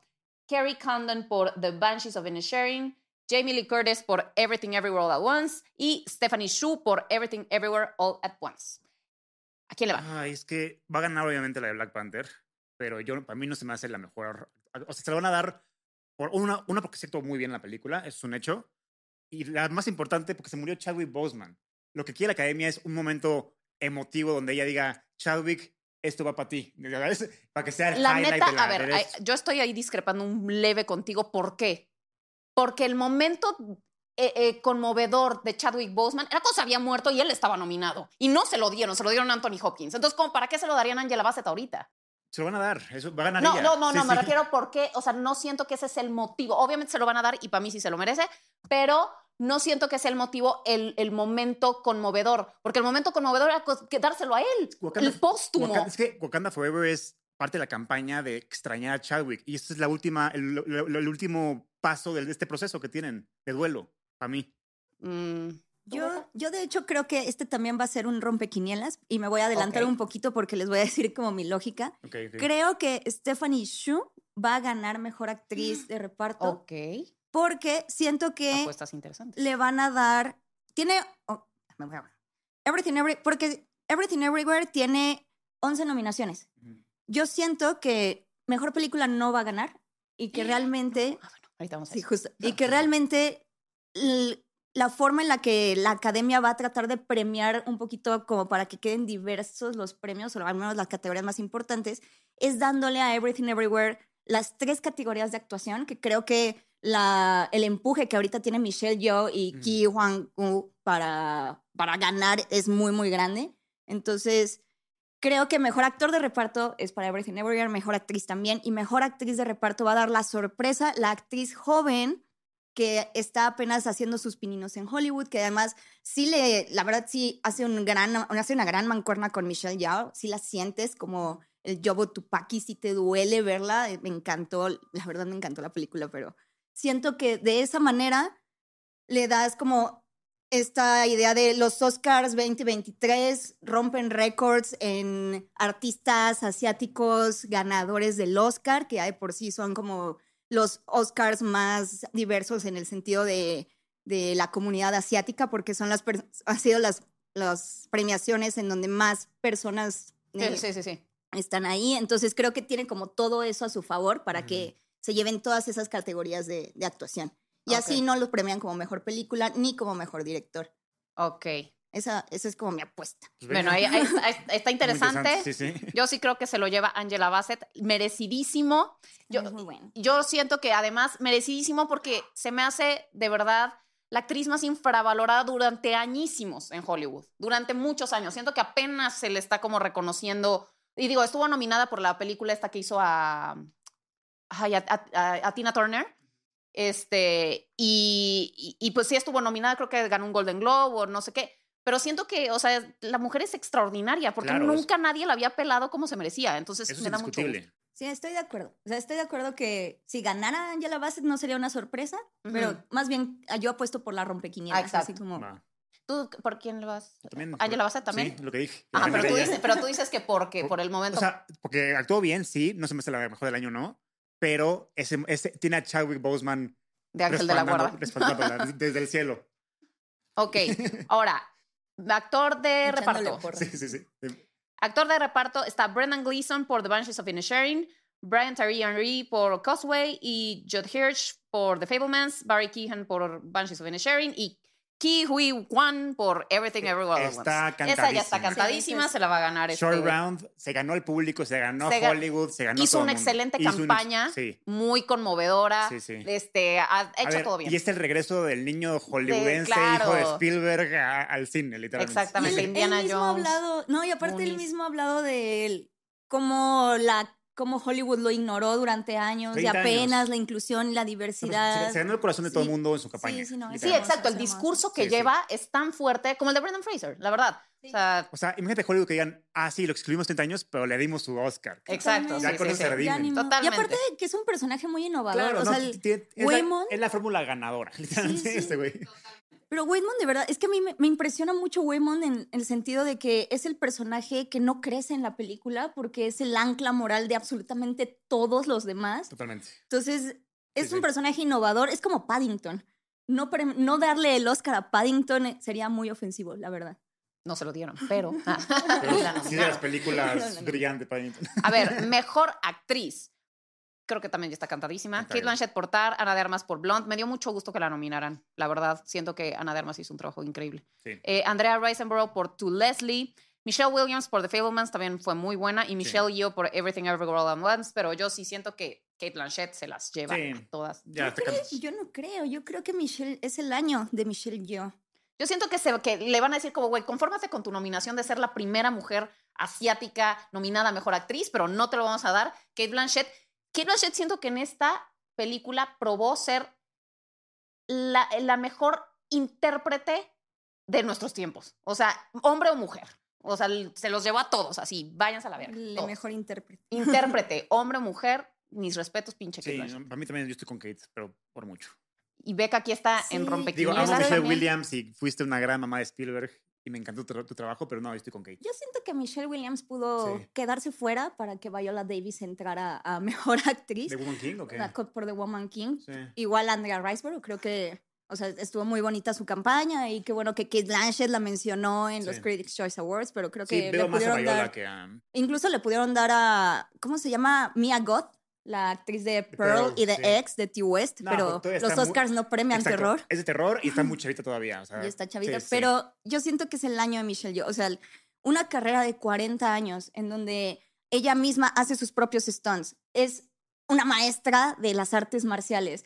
Kerry Condon por The Banshees of Inisherin, Jamie Lee Curtis por Everything Everywhere All at Once y Stephanie Shu por Everything Everywhere All at Once. ¿A quién le va? Ay, es que va a ganar obviamente la de Black Panther, pero yo para mí no se me hace la mejor. O sea, se la van a dar por una, una porque se actuó muy bien en la película, es un hecho. Y la más importante, porque se murió Chadwick Boseman. Lo que quiere la academia es un momento emotivo donde ella diga, Chadwick, esto va para ti. ¿sabes? Para que sea el La highlight neta, de la, a ver, de yo estoy ahí discrepando un leve contigo. ¿Por qué? Porque el momento eh, eh, conmovedor de Chadwick Boseman era cuando se había muerto y él estaba nominado. Y no se lo dieron, se lo dieron a Anthony Hopkins. Entonces, ¿cómo, ¿para qué se lo darían a Angela Bassett ahorita? Se lo van a dar, eso va a ganar No, ella. no, no, Sí, no, me sí. refiero porque, o sea, no siento que ese es el motivo. Obviamente se lo van a dar y para mí sí se lo merece, pero no siento que sea el motivo el, el momento conmovedor, porque el momento conmovedor era que dárselo a él, Wakanda- el póstumo. Wakanda- es que Wakanda Forever es parte de la campaña de extrañar a Chadwick. Y esta es la última, el, último paso de este proceso que tienen de duelo, para mí. Mm, Yo, yo de hecho creo que este también va a ser un rompequinielas y me voy a adelantar un poquito porque les voy a decir como mi lógica. Creo que Stephanie Shu va a ganar mejor actriz de reparto ok, porque siento que apuestas interesantes. le van a dar. Tiene. oh, me voy a- Everything Every, porque Everything Everywhere tiene 11 nominaciones. Yo siento que mejor película no va a ganar y que realmente. Ah, bueno, ahorita vamos a Sí. Y que realmente la forma en la que la academia va a tratar de premiar un poquito como para que queden diversos los premios, o al menos las categorías más importantes, es dándole a Everything Everywhere las tres categorías de actuación, que creo que la, el empuje que ahorita tiene Michelle Yeoh y Ujú. Ki Hwan para, para ganar es muy, muy grande. Entonces, creo que mejor actor de reparto es para Everything Everywhere, mejor actriz también, y mejor actriz de reparto va a dar la sorpresa, la actriz joven que está apenas haciendo sus pininos en Hollywood, que además sí le, la verdad sí hace, un gran, hace una gran mancuerna con Michelle Yeoh, sí la sientes como el Yobo Tupaki, sí te duele verla, eh, me encantó, la verdad me encantó la película, pero siento que de esa manera le das como esta idea de los Oscars 2023 rompen récords en artistas asiáticos ganadores del Oscar, que hay por sí son como los Oscars más diversos en el sentido de, de la comunidad asiática, porque son las per- han sido las, las premiaciones en donde más personas eh, Sí, sí, sí, sí. están ahí. Entonces creo que tienen como todo eso a su favor para que se lleven todas esas categorías de, de actuación. Y así Ok. no los premian como mejor película ni como mejor director. Ok. Esa, esa es como mi apuesta. Pues Bueno, ahí, ahí está, Muy interesante. Sí, sí. Yo sí creo que se lo lleva Angela Bassett, merecidísimo. Yo, muy bueno. yo siento que además merecidísimo porque se me hace de verdad la actriz más infravalorada durante añísimos en Hollywood, durante muchos años. Siento que apenas se le está como reconociendo. Y digo, estuvo nominada por la película esta que hizo a, a- a- a Tina Turner. Este, y, y, y pues sí estuvo nominada, creo que ganó un Golden Globe o no sé qué. Pero siento que, o sea, la mujer es extraordinaria porque Claro, es- nunca nadie la había pelado como se merecía. Entonces Eso es me da mucho gusto. indiscutible. Sí, estoy de acuerdo. O sea, estoy de acuerdo que si ganara Angela Bassett no sería una sorpresa, pero Ujú. más bien ah, yo apuesto por la rompequinielas. Ah, exacto. Así como. ¿Tú por quién le vas? También, ¿Angela Bassett también? Sí, lo que dije. Pero tú, dices, pero tú dices que porque, Por- por el momento. O sea, porque actuó bien, sí, no se me hace la mejor del año, no. Pero ese, ese, tiene a Chadwick Boseman de Ángel de la Guarda. desde- el cielo. Ok, ahora, actor de Echándole reparto. Sí, sí, sí. Actor de reparto está Brendan Gleeson por The Banshees of Inisherin, Brian Tyree Henry por Causeway y Judd Hirsch por The Fablemans, Barry Keehan por Banshees of Inisherin y Ki Hui Kwan por Everything Everywhere at Está Once. Esa ya está cantadísima. cantadísima, Sí, sí. se la va a ganar este. Short Round, se ganó el público, se ganó Se ga- Hollywood, se ganó hizo todo una el mundo. excelente Hizo una- campaña. sí. Muy conmovedora. Sí, sí. Este, ha hecho ver, todo bien. Y es el regreso del niño hollywoodense, claro. hijo de Spielberg, a- al cine, literalmente. Exactamente. Y él- Indiana él mismo Jones, ha hablado, no, y aparte él Goonies. mismo ha hablado de él, cómo la cómo Hollywood lo ignoró durante años, y 30 apenas años. la inclusión y la Se, diversidad. se ganó el corazón de todo el Sí. mundo en su campaña. Sí, sí, no, Sí, exacto. El discurso que Sí, sí. lleva es tan fuerte como el de Brendan Fraser, la verdad. O sea, O sea, imagínate Hollywood que digan, ah, sí, lo excluimos 30 años, pero le dimos su Oscar. exacto. Ya sí, con sí, eso sí. se redime. Ya ni modo. Totalmente. Y aparte que es un personaje muy innovador. Claro, o no, sea, el- tiene- es, la, es la fórmula ganadora, literalmente, sí. este güey. Pero Waymond, de verdad, es que a mí me, me impresiona mucho Waymond en el sentido de que es el personaje que no crece en la película porque es el ancla moral de absolutamente todos los demás. Totalmente. Entonces, es Sí, un sí. personaje innovador, es como Paddington. No, pre- no darle el Oscar a Paddington eh, sería muy ofensivo, la verdad. No se lo dieron, pero. ah, Pero sí, de las películas No, no, no. brillantes Paddington. A ver, mejor actriz. Creo que también ya está cantadísima. Canta Kate. Blanchett por Tar, Ana de Armas por Blonde. Me dio mucho gusto que la nominaran, la verdad. Siento que Ana de Armas hizo un trabajo increíble. Sí. Eh, Andrea Riseborough por To Leslie. Michelle Williams por The Fablemans también fue muy buena. Y Michelle Yeoh por Everything Everywhere All at Once. Pero yo sí siento que Kate Blanchett se las lleva Sí. a todas. Yo no creo. Yo creo que Michelle es el año de Michelle Yeoh. Yo siento que, se, que le van a decir como, güey, confórmate con tu nominación de ser la primera mujer asiática nominada a Mejor Actriz, pero no te lo vamos a dar. Kate Blanchett. Kate Blanchett siento que en esta película probó ser la, la mejor intérprete de nuestros tiempos. O sea, hombre o mujer. O sea, se los llevó a todos, así, váyanse a la verga. Todos. mejor intérprete. Intérprete, hombre o mujer, mis respetos, pinche Kate Sí, Blanchett. para mí también yo estoy con Kate, pero por mucho. Y Beca aquí está en Sí. Digo, rompequinielas. amo a Michelle. Williams y fuiste una gran mamá de Spielberg y me encantó tu, tu trabajo, pero no, estoy con Kate. Yo siento que Michelle Williams pudo Sí. quedarse fuera para que Viola Davis entrara a mejor actriz ¿De Woman King o qué? por The Woman King. Sí. Igual Andrea Riseborough, creo que o sea, estuvo muy bonita su campaña y qué bueno que Kate Blanchett la mencionó en los Sí. Critics' Choice Awards, pero creo Sí, que veo le más a pudieron Viola dar, que a... incluso le pudieron dar a, ¿cómo se llama? Mia Goth, la actriz de Pearl, Pearl, y de sí. X, de T. West, No, pero los muy- Oscars no premian Exacto, terror. Es de terror y está muy chavita todavía. O sea, y está chavita, sí, sí. pero yo siento que es el año de Michelle Yeoh, o sea, una carrera de 40 años en donde ella misma hace sus propios stunts. Es una maestra de las artes marciales.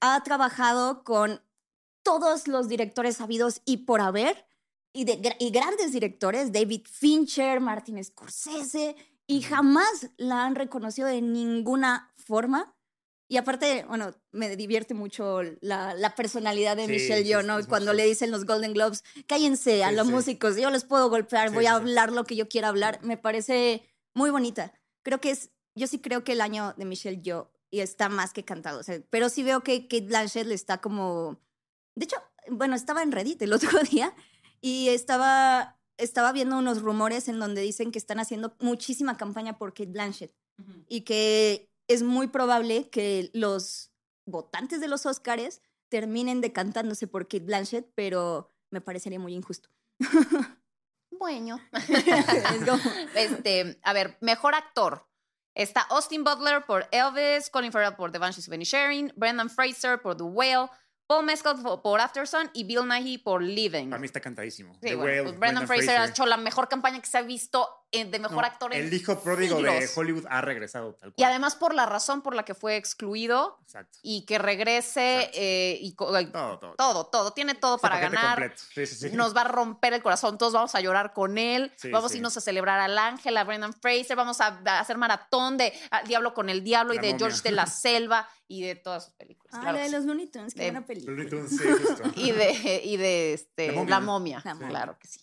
Ha trabajado con todos los directores sabidos y por haber y, de, gra- y grandes directores, David Fincher, Martin Scorsese, y jamás la han reconocido de ninguna forma. Y aparte, bueno, me divierte mucho la, la personalidad de Sí, Michelle Yeoh, ¿no? Cuando le dicen los Golden Globes, cállense a Sí, los sí. músicos, yo les puedo golpear, voy a hablar lo que yo quiera hablar. Me parece muy bonita. Creo que es, yo sí creo que el año de Michelle Yeoh y está más que cantado. o sea, pero sí veo que Kate Blanchett le está como, de hecho, bueno, estaba en Reddit el otro día y estaba, estaba viendo unos rumores en donde dicen que están haciendo muchísima campaña por Kate Blanchett y que es muy probable que los votantes de los Oscars terminen decantándose por Kate Blanchett, pero me parecería muy injusto. Bueno. Este, a ver, mejor actor. Está Austin Butler por Elvis, Colin Farrell por The Banshees of Inisherin, Brendan Fraser por The Whale, Paul Mescal por Aftersun y Bill Nighy por Living. Para mí está cantadísimo. Sí, The bueno, pues Brendan, Fraser, ha hecho la mejor campaña que se ha visto de mejor No, actor en El hijo pródigo de siglos. Hollywood ha regresado tal Y cual. además por la razón por la que fue excluido Exacto. y que regrese eh, y Todo, todo. todo, todo, tiene todo Ese para ganar. completo. Sí, sí, sí. Nos va a romper el corazón, todos vamos a llorar con él, Sí, vamos a irnos a celebrar al ángel, a Brendan Fraser, vamos a, a hacer maratón de Diablo con el Diablo y La de momia. George de la Selva y de todas sus películas. Ah, claro la de los Looney Tunes, qué De- buena película. Looney Tunes, sí, justo. Y de, y de este, La La momia. momia, La momia. claro que sí.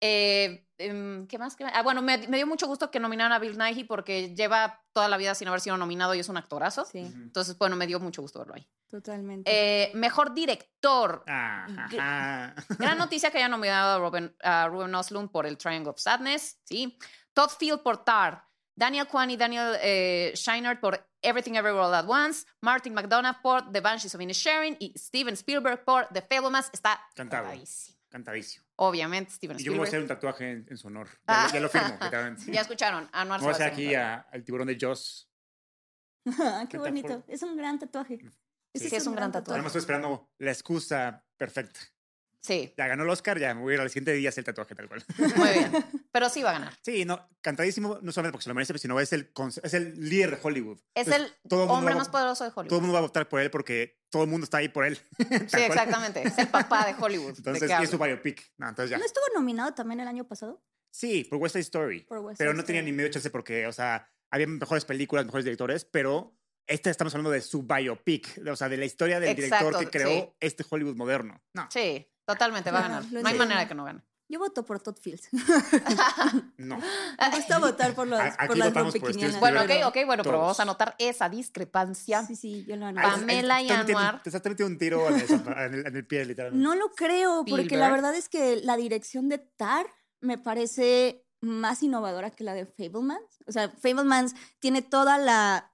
Eh, ¿Qué más? ¿Qué más? Ah, bueno, me, me dio mucho gusto que nominaran a Bill Nighy porque lleva toda la vida sin haber sido nominado y es un actorazo. Sí. Entonces, bueno, me dio mucho gusto verlo ahí. totalmente. Eh, mejor director. Ah, ajá. Gran noticia que haya nominado a Ruben, a Ruben por el Triangle of Sadness, sí. Todd Field por Tar. Daniel Kwan y Daniel eh, Scheinert por Everything Everywhere All at Once. Martin McDonough por The Banshees of Inisherin. Y Steven Spielberg por The Fablemans. Está Cantado. cantadísimo. Cantadísimo. Obviamente, Steven Y yo me voy a hacer un tatuaje en, en su honor. Ya, Ah. ya lo firmo, literalmente. Ya escucharon. Anuar Me voy a hacer aquí a- al tiburón de Joss. Ah, qué bonito. Es un gran tatuaje. Sí, sí, es un gran tatuaje. Además estoy esperando la excusa perfecta. Sí, Ya ganó el Oscar, ya me voy a ir al siguiente día a hacer el tatuaje tal cual. muy bien. Pero sí va a ganar. Sí, no, cantadísimo, no solamente porque se lo merece, sino es el, es el líder de Hollywood. Es Entonces, el todo hombre va- más poderoso de Todo el Hollywood. mundo va a votar por él porque todo el mundo está ahí por él. Sí, exactamente. Es el papá de Hollywood. ¿De Entonces, y es su biopic. No, entonces ya. ¿No estuvo nominado también el año pasado? Sí, por West Side Story. Por West pero no tenía Story. ni medio chance porque, o sea, había mejores películas, mejores directores, pero este estamos hablando de su biopic, o sea, de la historia del director que creó sí. este Hollywood moderno. No, Sí, totalmente va a ganar. No hay manera de que no gane. Yo voto por Todd Fields. no. Me gusta votar por, los, A- aquí por las Bueno, ok, pero- ok, bueno, pero Todos. vamos a anotar esa discrepancia. Sí, sí, yo lo anoto. Pamela y Anuar. Te estás metiendo un tiro en, esa- en el, en el pie, literalmente. No lo creo, porque Spielberg. la verdad es que la dirección de Tar me parece más innovadora que la de Fablemans. O sea, Fablemans tiene toda la...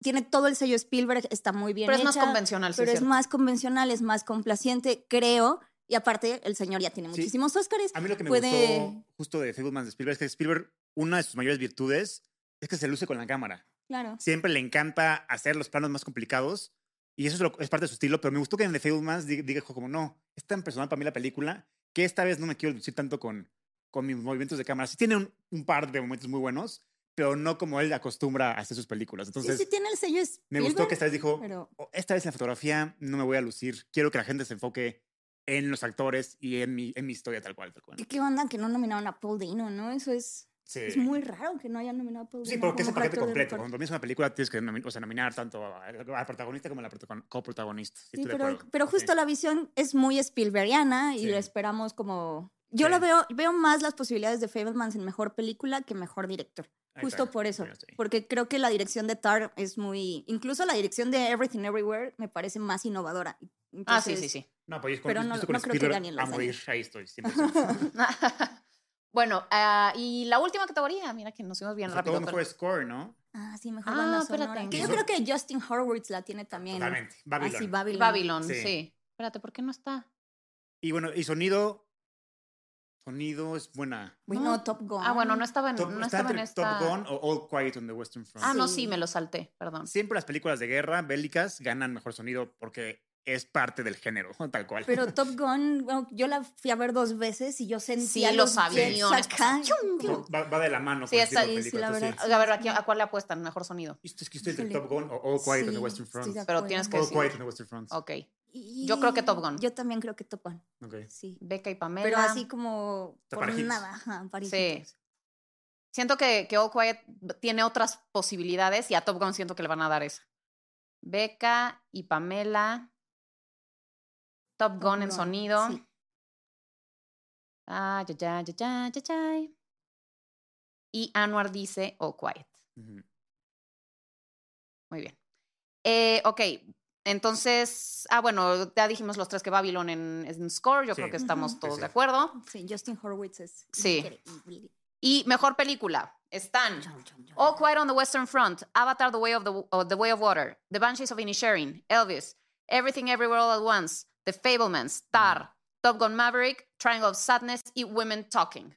Tiene todo el sello Spielberg, está muy bien Pero es más convencional, sí. pero es cierto. más convencional, es más complaciente. Creo Y aparte, el señor ya tiene Sí. muchísimos Óscares. A mí lo que me puede- gustó justo de Fablemans de Spielberg es que Spielberg, una de sus mayores virtudes es que se luce con la cámara. Claro. Siempre le encanta hacer los planos más complicados y eso es, lo- es parte de su estilo, pero me gustó que en The Fablemans diga, diga como, no, es tan personal para mí la película que esta vez no me quiero lucir tanto con, con mis movimientos de cámara. Sí tiene un, un par de momentos muy buenos, pero no como él acostumbra a hacer sus películas. Entonces, sí, sí tiene el sello me gustó Spielberg, que esta vez dijo, pero "Oh, esta vez en la fotografía no me voy a lucir, quiero que la gente se enfoque en los actores y en mi, en mi historia tal cual. Tal cual. ¿qué, onda que no nominaron a Paul Dano, no? Eso es, Sí. es muy raro que no hayan nominado a Paul Sí, Dano porque es el paquete completo. Cuando miras una película tienes que nomi- o sea, nominar tanto a- al protagonista como a la protagon- coprotagonista. Sí, Sí, pero, pero Sí. justo la visión es muy Spielbergiana y Sí. lo esperamos como... Yo Sí. lo veo, veo más las posibilidades de Fablemans en mejor película que mejor director. Justo por eso. Sí, sí. Porque creo que la dirección de Tar es muy... Incluso la dirección de Everything Everywhere me parece más innovadora. Ah, sí, Entonces, sí, sí. No, pues yo con, Pero no- con no creo que Spielberg gane los a morir. Ahí estoy, 100%. bueno, ah, y la última categoría, mira que nos fuimos bien O sea, rápido. todo pero- mejor score, ¿no? Ah, sí, mejor Ah, banda espérate. sonora. Que yo creo que Justin Horwitz la tiene también. Totalmente. Ah, Babylon. sí, Babylon. Babylon, Sí. sí. Espérate, ¿por qué no está? Y bueno, y sonido. Sonido es buena. Bueno, No. Top Gun. Ah, bueno, no estaba en, Top, no estaba en esta. Top Gun o All Quiet on the Western Front. Ah, no, Sí. sí, me lo salté, perdón. Siempre las películas de guerra bélicas ganan mejor sonido porque es parte del género, tal cual. Pero Top Gun, bueno, yo la fui a ver dos veces y yo sentía Sí, los aviones acá. va, va de la mano Sí, esa- sí, sí, la verdad. A ver, ¿a, quién- a cuál le apuestan? Mejor sonido. Esto es que estoy entre. Top Gun o All Quiet on the Western Front. Pero tienes que All decir. Quiet on the Western Front. Ok. Y- Yo creo que Top Gun. Yo también creo que Top Gun, Ok. sí. Beca y Pamela. Pero así como por parejitos. nada, ajá, Sí. Siento que, que All Quiet tiene otras posibilidades y a Top Gun siento que le van a dar esa. Beca y Pamela. Top Gun en Gun, sonido. sí. Ah, ya, ya, ya, ya, ya, ya. Y Anwar dice All Quiet. Ujú. Muy bien. Eh, ok, entonces, ah, bueno, ya dijimos los tres que Babylon en, en score, yo Sí. creo que estamos todos Sí, de acuerdo. Sí, Justin Horwitz es Sí. increíble. Y mejor película están chon. All Quiet on the Western Front, Avatar: The Way of the, the Way of Water, The Banshees of Inisherin, Elvis, Everything Everywhere All at Once, The Fablemans, Tar, Top Gun Maverick, Triangle of Sadness y Women Talking.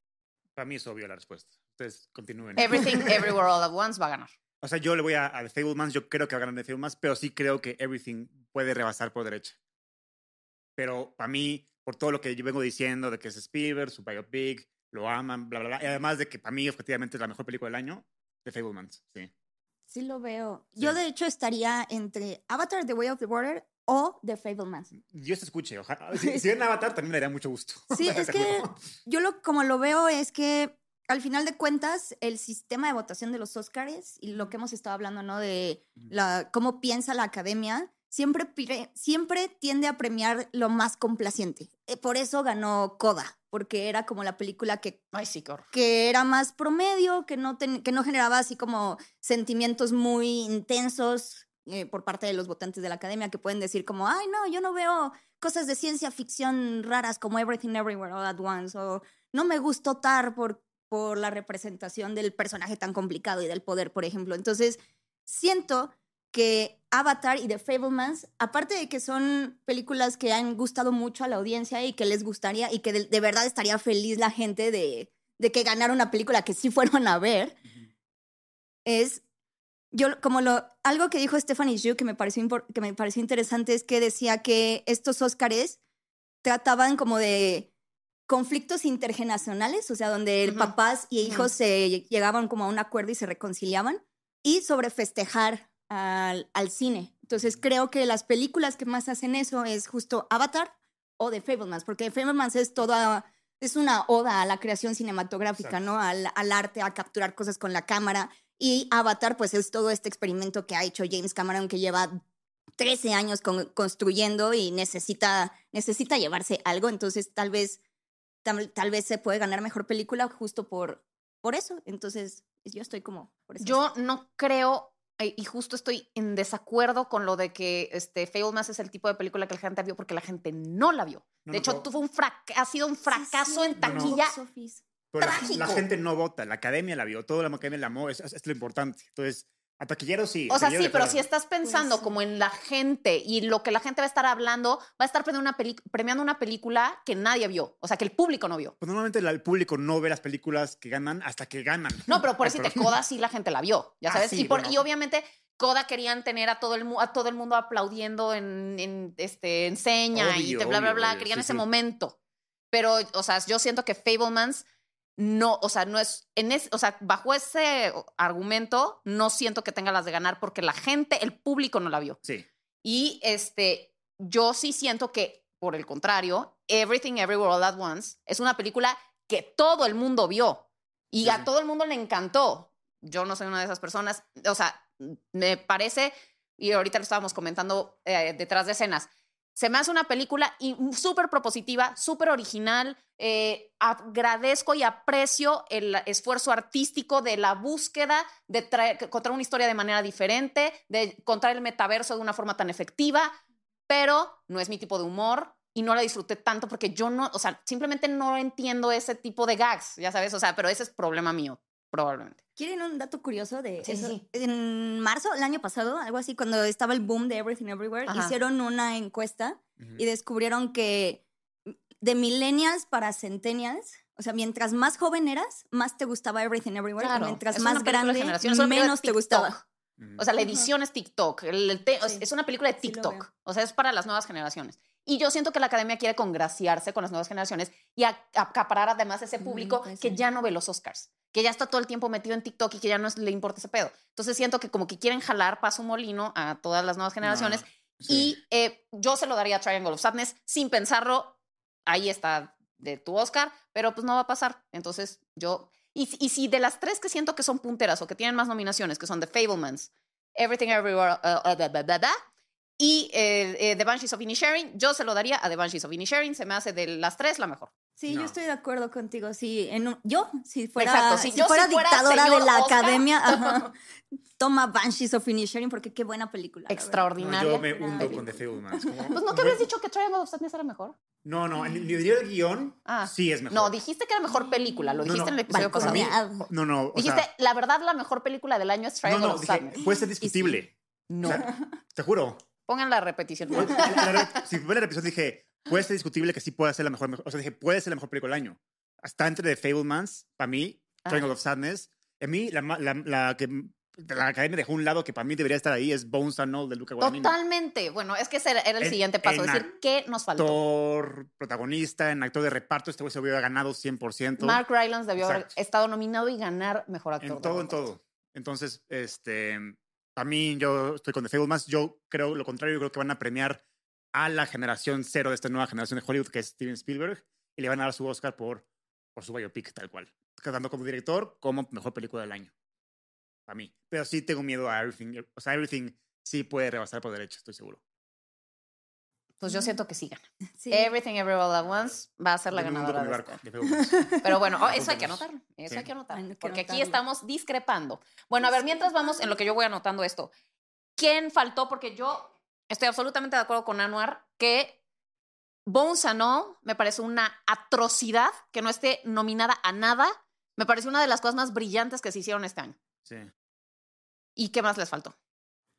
Para mí es obvio la respuesta. Ustedes continúen. Everything Everywhere All at Once va a ganar. O sea, yo le voy a, a The Fablemans, yo creo que va a ganar The Fablemans, pero sí creo que Everything puede rebasar por derecha. Pero para mí, por todo lo que yo vengo diciendo de que es Spielberg, su biopic, lo aman, bla, bla, bla, y además de que para mí objetivamente es la mejor película del año, The Fablemans, sí. Sí lo veo. Sí. Yo de hecho estaría entre Avatar, The Way of the Water o The Fablemans. Dios te escuche, ojalá. Si, si ven Avatar también me daría mucho gusto. Sí, es que yo lo como lo veo es que al final de cuentas el sistema de votación de los Oscars y lo que hemos estado hablando, ¿no? De la, cómo piensa la academia, siempre, pire- siempre tiende a premiar lo más complaciente. Eh, Por eso ganó Coda, porque era como la película que Ay, sí, que era más promedio, que no, ten- que no generaba así como sentimientos muy intensos eh, por parte de los votantes de la academia que pueden decir como, ay, no, yo no veo cosas de ciencia ficción raras como Everything Everywhere All at Once, o no me gustó Tar por, por la representación del personaje tan complicado y del poder, por ejemplo. Entonces, siento que Avatar y The Fablemans, aparte de que son películas que han gustado mucho a la audiencia y que les gustaría y que de, de verdad estaría feliz la gente de, de que ganara una película que sí fueron a ver, es yo como lo algo que dijo Stephanie Xu que me pareció que me pareció interesante es que decía que estos Óscares trataban como de conflictos intergeneracionales, o sea, donde Ujú. papás y hijos se llegaban como a un acuerdo y se reconciliaban y sobre festejar al, al cine. Entonces creo que las películas que más hacen eso es justo Avatar o The Fablemans, porque The Fablemans es toda es una oda a la creación cinematográfica, Exacto. ¿no? Al, al arte, a capturar cosas con la cámara. Y Avatar, pues es todo este experimento que ha hecho James Cameron que lleva 13 años con- construyendo y necesita, necesita llevarse algo. Entonces, tal vez, tal, tal vez se puede ganar mejor película justo por, por eso. Entonces, yo estoy como por eso. Yo no creo, eh, y justo estoy en desacuerdo con lo de que este, Fablemans es el tipo de película que la gente vio porque la gente no la vio. No, de no, hecho, tuvo un frac- ha sido un fracaso en taquilla. Pero la-. La, gente no vota, la academia la vio, toda la academia la amó, es, es- es lo importante. Entonces, A taquilleros sí. O sea, sí, pero si estás pensando sí. como en la gente y lo que la gente va a estar hablando, va a estar premiando una, premiando una película que nadie vio, o sea, que el público no vio. Pues normalmente la- el público no ve las películas que ganan hasta que ganan. No, pero por decirte, perdón. Coda sí la gente la vio, ya Ah, sabes. sí, y, por- bueno. y obviamente Coda querían tener a todo el, a todo el mundo aplaudiendo en, en, este, enseña y te bla, bla, obvio, bla. obvio, Querían sí, ese sí. momento. Pero, o sea, yo siento que Fablemans no, o sea, no es, en es, o sea, bajo ese argumento, no siento que tenga las de ganar porque la gente, el público no la vio. Sí. Y este, yo sí siento que, por el contrario, Everything Everywhere All at Once es una película que todo el mundo vio y Sí, a todo el mundo le encantó. Yo no soy una de esas personas. O sea, me parece, y ahorita lo estábamos comentando eh, detrás de escenas, se me hace una película súper propositiva, súper original. eh, agradezco y aprecio el esfuerzo artístico de la búsqueda de contar una historia de manera diferente, de contar el metaverso de una forma tan efectiva, pero no es mi tipo de humor y no la disfruté tanto porque yo no, o sea, simplemente no entiendo ese tipo de gags, ya sabes, o sea, pero ese es problema mío, probablemente. ¿Quieren un dato curioso de Sí, eso? sí. En marzo, el año pasado, algo así, cuando estaba el boom de Everything Everywhere, Ajá. hicieron una encuesta y descubrieron que de millennials para centennials, o sea, mientras más joven eras, más te gustaba Everything Everywhere, Claro, y mientras es más grande, menos te gustaba. O sea, la edición es TikTok. el- el te- Sí. Es una película de TikTok. o sea, es para las nuevas generaciones. Y yo siento que la academia quiere congraciarse con las nuevas generaciones y a- acaparar además ese público puede que ya no ve los Oscars, que ya está todo el tiempo metido en TikTok y que ya no es- le importa ese pedo. Entonces siento que como que quieren jalar para su molino a todas las nuevas generaciones. No, sí. Y eh, yo se lo daría a Triangle of Sadness sin pensarlo. Ahí está de tu Oscar, pero pues no va a pasar. Entonces yo. Y, si- de las tres que siento que son punteras o que tienen más nominaciones, que son The Fablemans, Everything Everywhere, uh, uh, y eh, eh, The Banshees of Inisherin, yo se lo daría a The Banshees of Inisherin. Se me hace de las tres la mejor. Sí, No. yo estoy de acuerdo contigo. Sí, en un- yo, si fuera, Exacto, si si yo fuera si fuera dictadora de la Oscar. academia, ajá, toma Banshees of Inisherin porque qué buena película. No, Extraordinaria. yo me hundo con. The Fablemans. Pues no te habías dicho que Triangle of Sadness era mejor. No, no, ni ni diría el guion, Ah. sí es mejor. No, dijiste que era mejor película. Lo dijiste no, en el episodio pasado. No, no, o Dijiste, sea, la verdad, la mejor película del año es no, Triangle no, of dije, Sadness. puede ser discutible. No. O sea, te juro. Pongan la repetición. La- la- la- si fue la repetición dije, puede ser discutible que sí puede ser la mejor, o sea, dije, puede ser la mejor película del año. Está entre The Fablemans, para mí. Triangle of Sadness. A mí, la, la, la que la academia dejó un lado que para mí debería estar ahí es Bones and All de Luca Guadagnino. Totalmente. Bueno, es que ese era el En- siguiente paso. en decir, ¿qué nos faltó? Actor, protagonista, en actor de reparto, este güey se hubiera ganado 100%. Mark Rylance debió haber Exacto. estado nominado y ganar mejor actor. En todo, en todo. Entonces, este, a mí yo estoy con The Fablemans. Yo creo lo contrario, yo creo que van a premiar a la generación cero de esta nueva generación de Hollywood, que es Steven Spielberg, y le van a dar su Oscar por, por su biopic, tal cual. Tanto como director como mejor película del año. A mí. Pero sí tengo miedo a Everything. O sea, Everything sí puede rebasar por derecho, estoy seguro. Pues yo siento que sí gana. Sí. Everything Everywhere All at Once va a ser la ganadora. de barco, este. Fablemans. Pero bueno, oh, eso hay que anotarlo. Eso Sí. hay que anotar. Hay que Porque aquí anotarlo. estamos discrepando. Bueno, a ver, mientras vamos en lo que yo voy anotando esto. ¿Quién faltó? Porque yo estoy absolutamente de acuerdo con Anuar que Bones and All me parece una atrocidad que no esté nominada a nada. Me parece una de las cosas más brillantes que se hicieron este año. Sí. ¿Y qué más les faltó?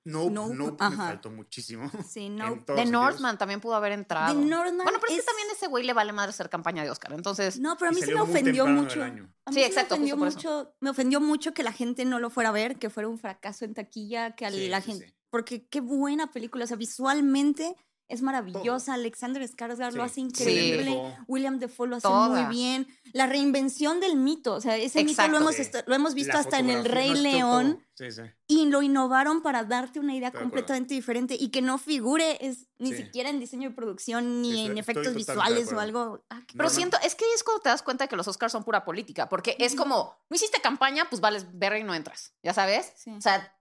No, Nope, no, me ajá. faltó muchísimo. Sí, no. The. Northman también pudo haber entrado. The Northman bueno, pero es, que también ese güey le vale madre hacer campaña de Oscar. Entonces, No, pero a mí sí me ofendió mucho. Sí, me exacto, ofendió justo por eso. mucho. Me ofendió mucho que la gente no lo fuera a ver, que fuera un fracaso en taquilla, que a Sí, la sí, gente. Sí. Porque qué buena película. O sea, visualmente es maravillosa. Alexander Skarsgård lo Sí. hace Sí. increíble. Defoe. William Defoe lo hace Toda. muy bien. La reinvención del mito. O sea, ese mito Exacto. lo hemos, Sí. lo hemos visto La hasta en El Rey no, León. Sí, sí. Y lo innovaron para darte una idea Estoy completamente diferente y que no figure es, ni Sí. siquiera en diseño de producción ni Sí, en efectos visuales o algo. Ah, qué Pero No, no. siento, es que es cuando te das cuenta que los Oscars son pura política, porque es como, no hiciste campaña, pues vales verga y no entras, ¿ya sabes? Sí. O sea,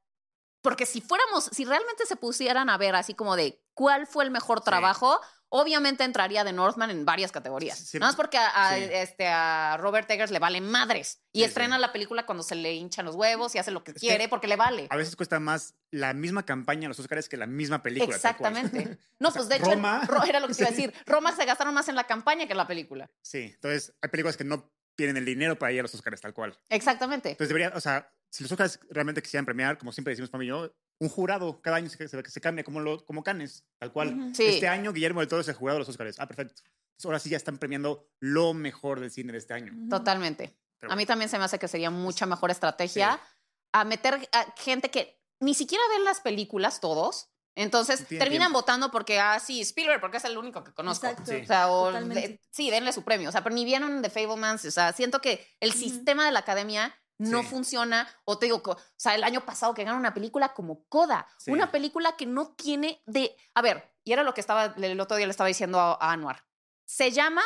porque si fuéramos, si realmente se pusieran a ver así como de cuál fue el mejor trabajo, obviamente entraría de Northman en varias categorías. Sí, Nada más porque a, a, sí. este, a Robert Eggers le vale madres y estrena la película cuando se le hinchan los huevos y hace lo que quiere porque le vale. A veces cuesta más la misma campaña en los Oscars que la misma película. Exactamente. No, O sea, pues de hecho, Roma- Ro- era lo que te iba a decir. Roma se gastaron más en la campaña que en la película. Sí, entonces hay películas que no tienen el dinero para ir a los Oscars tal cual. Exactamente. Entonces debería, o sea, si los Oscars realmente quisieran premiar, como siempre decimos para mí yo, un jurado cada año se, se, se cambia como, lo, como Canes, tal cual. Sí. Este año Guillermo del Toro es el jurado de los Oscars. Ah, perfecto. Entonces, ahora sí ya están premiando lo mejor del cine de este año. Totalmente. Pero A mí también se me hace que sería mucha mejor estrategia Sí. a meter a gente que ni siquiera ven las películas todos. Entonces tiene terminan tiempo. votando porque, ah, sí, Spielberg, porque es el único que conozco. Exacto. Sí. O sea, o de- sí, denle su premio. O sea, pero ni vieron The Fablemans. O sea, siento que el sistema de la academia no Sí. funciona. O te digo, o sea, el año pasado que ganaron una película como Coda. Sí. Una película que no tiene de. A ver, y era lo que estaba, el otro día le estaba diciendo a, a Anwar. Se llama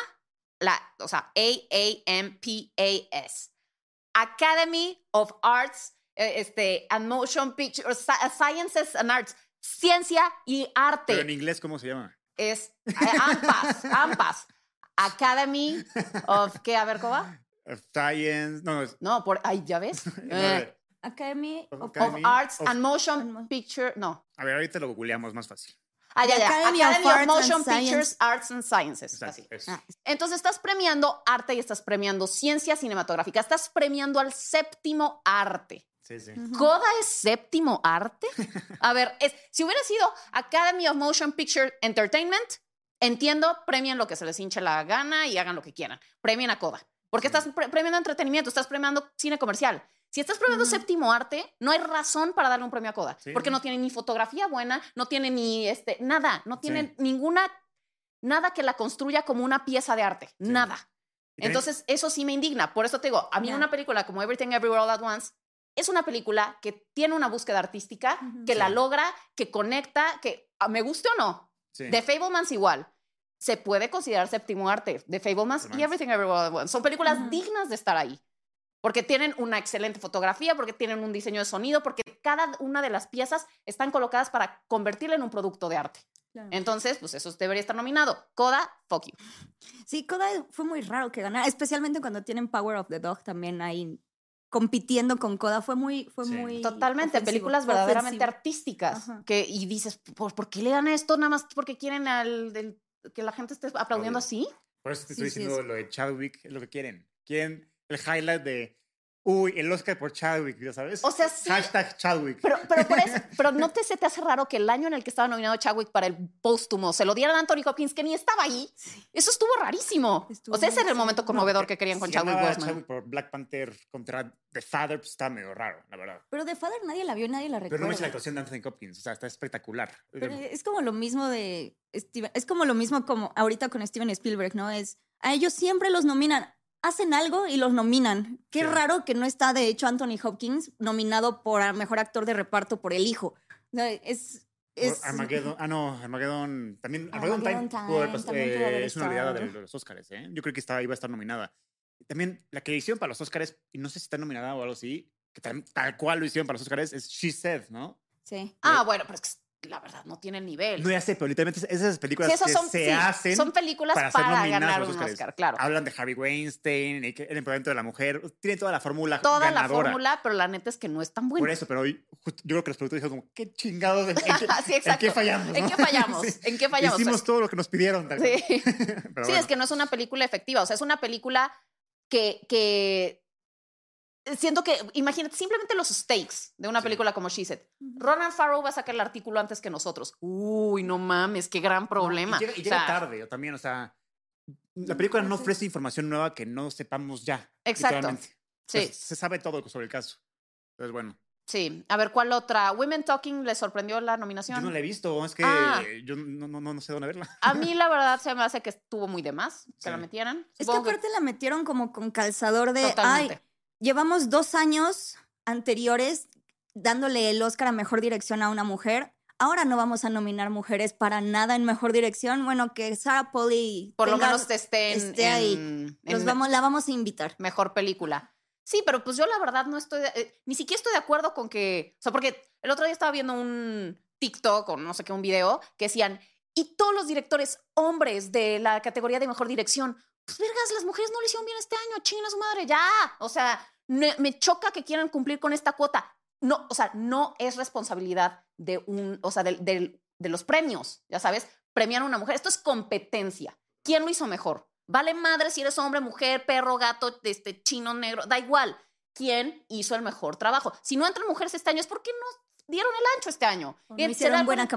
la, o sea, A-A-M-P-A-S. Academy of Arts eh, este, and Motion Picture, Sci- Sciences and Arts. Ciencia y arte Pero en inglés, ¿cómo se llama? es eh, AMPAS, AMPAS. Academy of, ¿qué? A ver, ¿cómo va? Science. No, es. No, por, ay, ¿ya ves? no, Eh, Academy Of Arts of- and Motion Picture, no. A ver, ahorita lo googleamos más fácil. Ah, ya, ya. Academy Academy, of Motion Science. Pictures, Arts and Sciences. Exacto, así. eso. Ah, Entonces estás premiando arte y estás premiando ciencia cinematográfica. Estás premiando al séptimo arte. Sí, sí. ¿Coda es séptimo arte? A ver, es, si hubiera sido Academy of Motion Picture Entertainment, entiendo, premien lo que se les hinche la gana y hagan lo que quieran. Premien a Coda. Porque estás pre- premiando entretenimiento, estás premiando cine comercial. Si estás premiando Ujú. séptimo arte, no hay razón para darle un premio a Coda. Sí. Porque no tiene ni fotografía buena, no tiene ni este, nada, no tiene Sí. ninguna, nada que la construya como una pieza de arte. Sí. Nada. Entonces, eso sí me indigna. Por eso te digo, a mí Ya. una película como Everything Everywhere All at Once es una película que tiene una búsqueda artística, Ujú. que la logra, que conecta, que ah, me guste o no. The Fablemans igual. Se puede considerar séptimo arte. The Fablemans y. Everything Everywhere Once. Son películas dignas de estar ahí. Porque tienen una excelente fotografía, porque tienen un diseño de sonido, porque cada una de las piezas están colocadas para convertirla en un producto de arte. Claro. Entonces, pues eso debería estar nominado. Coda, fuck you. Sí, Coda fue muy raro que ganara, especialmente cuando tienen Power of the Dog también ahí compitiendo con Coda. Fue muy, fue Sí. muy. Totalmente, ofensivo, películas verdaderamente ofensivo. artísticas. Ajá. Que, y dices, ¿por, por qué le dan esto nada más porque quieren al, del- que la gente esté aplaudiendo Obvio. así? Por eso te estoy sí, diciendo es- lo de Chadwick, es lo que quieren. Quieren el highlight de, uy, el Oscar por Chadwick, ya sabes. O sea, sí. Hashtag Chadwick. Pero, pero, por eso, pero no te, se te hace raro que el año en el que estaba nominado Chadwick para el póstumo se lo dieran a Anthony Hopkins, que ni estaba ahí. Eso estuvo rarísimo. Estuvo o sea, ese era el momento conmovedor que querían con Si Chadwick Boseman. Chadwick por Black Panther contra The Father, pues está medio raro, la verdad. Pero de Father nadie la vio, nadie la Pero recuerda. no es la actuación de Anthony Hopkins, o sea, está espectacular. Pero es como lo mismo de Steven, es como lo mismo como ahorita con Steven Spielberg, ¿no? Es a ellos siempre los nominan, hacen algo y los nominan. Qué Sí. raro que no está de hecho Anthony Hopkins nominado por a mejor actor de reparto por El hijo. Es Armageddon, ah, no, Armageddon también. Armageddon, Armageddon Time, haber también pudo haber eh, es una olvidada de, los Oscars, ¿eh? Yo creo que estaba, iba a estar nominada. También la que hicieron para los Oscars, y no sé si está nominada o algo así, que tal, tal cual lo hicieron para los Oscars, es She Said, ¿no? sí. Ah, bueno, pero es que la verdad no tiene el nivel. No, ya sé, pero literalmente es- esas películas Sí, que son, se sí, hacen son películas para ganar un. Oscar, claro. Hablan de Harvey Weinstein, el empoderamiento de la mujer, tienen toda la fórmula Toda la fórmula, pero la neta es que no es tan buena. Por eso, pero hoy, justo- yo creo que los productores dijeron como, qué chingados, ¿en qué, Sí, en qué fallamos? ¿En no?" qué fallamos? ¿En qué fallamos? Hicimos todo lo que nos pidieron. tal. Sí. Pero sí, bueno. es que no es una película efectiva, o sea, es una película que, que siento que, imagínate, simplemente los stakes de una Sí. película como She Said. Ronan Farrow va a sacar el artículo antes que nosotros. Uy, no mames, qué gran problema. Y llega, y O sea, tarde o también, o sea, la película no ofrece información nueva que no sepamos ya. Exacto. Sí, Pues, se sabe todo sobre el caso. Entonces, bueno, sí. A ver, ¿cuál otra? Women Talking le sorprendió la nominación. yo no la he visto, es que Ah. yo no, no, no, no sé dónde verla. A mí la verdad se me hace que estuvo muy de más que Sí. la metieran. Es que aparte la metieron como con calzador de, Totalmente. ay, llevamos dos años anteriores dándole el Oscar a Mejor Dirección a una mujer. Ahora no vamos a nominar mujeres para nada en Mejor Dirección. Bueno, que Sarah Polly por lo menos esté en, esté ahí. en- los en vamos, la vamos a invitar. mejor película. Sí, pero pues yo la verdad no estoy, eh, ni siquiera estoy de acuerdo con que, o sea, porque el otro día estaba viendo un TikTok o no sé qué, un video que decían, y todos los directores hombres de la categoría de mejor dirección, pues vergas, las mujeres no lo hicieron bien este año, chinga su madre, ya. O sea, me, me choca que quieran cumplir con esta cuota. No, o sea, no es responsabilidad de un, o sea, del- del- de los premios, ya sabes, premiar a una mujer. Esto es competencia. ¿Quién lo hizo mejor? Vale madre si eres hombre, mujer, perro, gato, este, chino, negro, da igual. quién hizo el mejor trabajo. Si no entran mujeres este año es porque no dieron el ancho este año. No hicieron buena cuenta-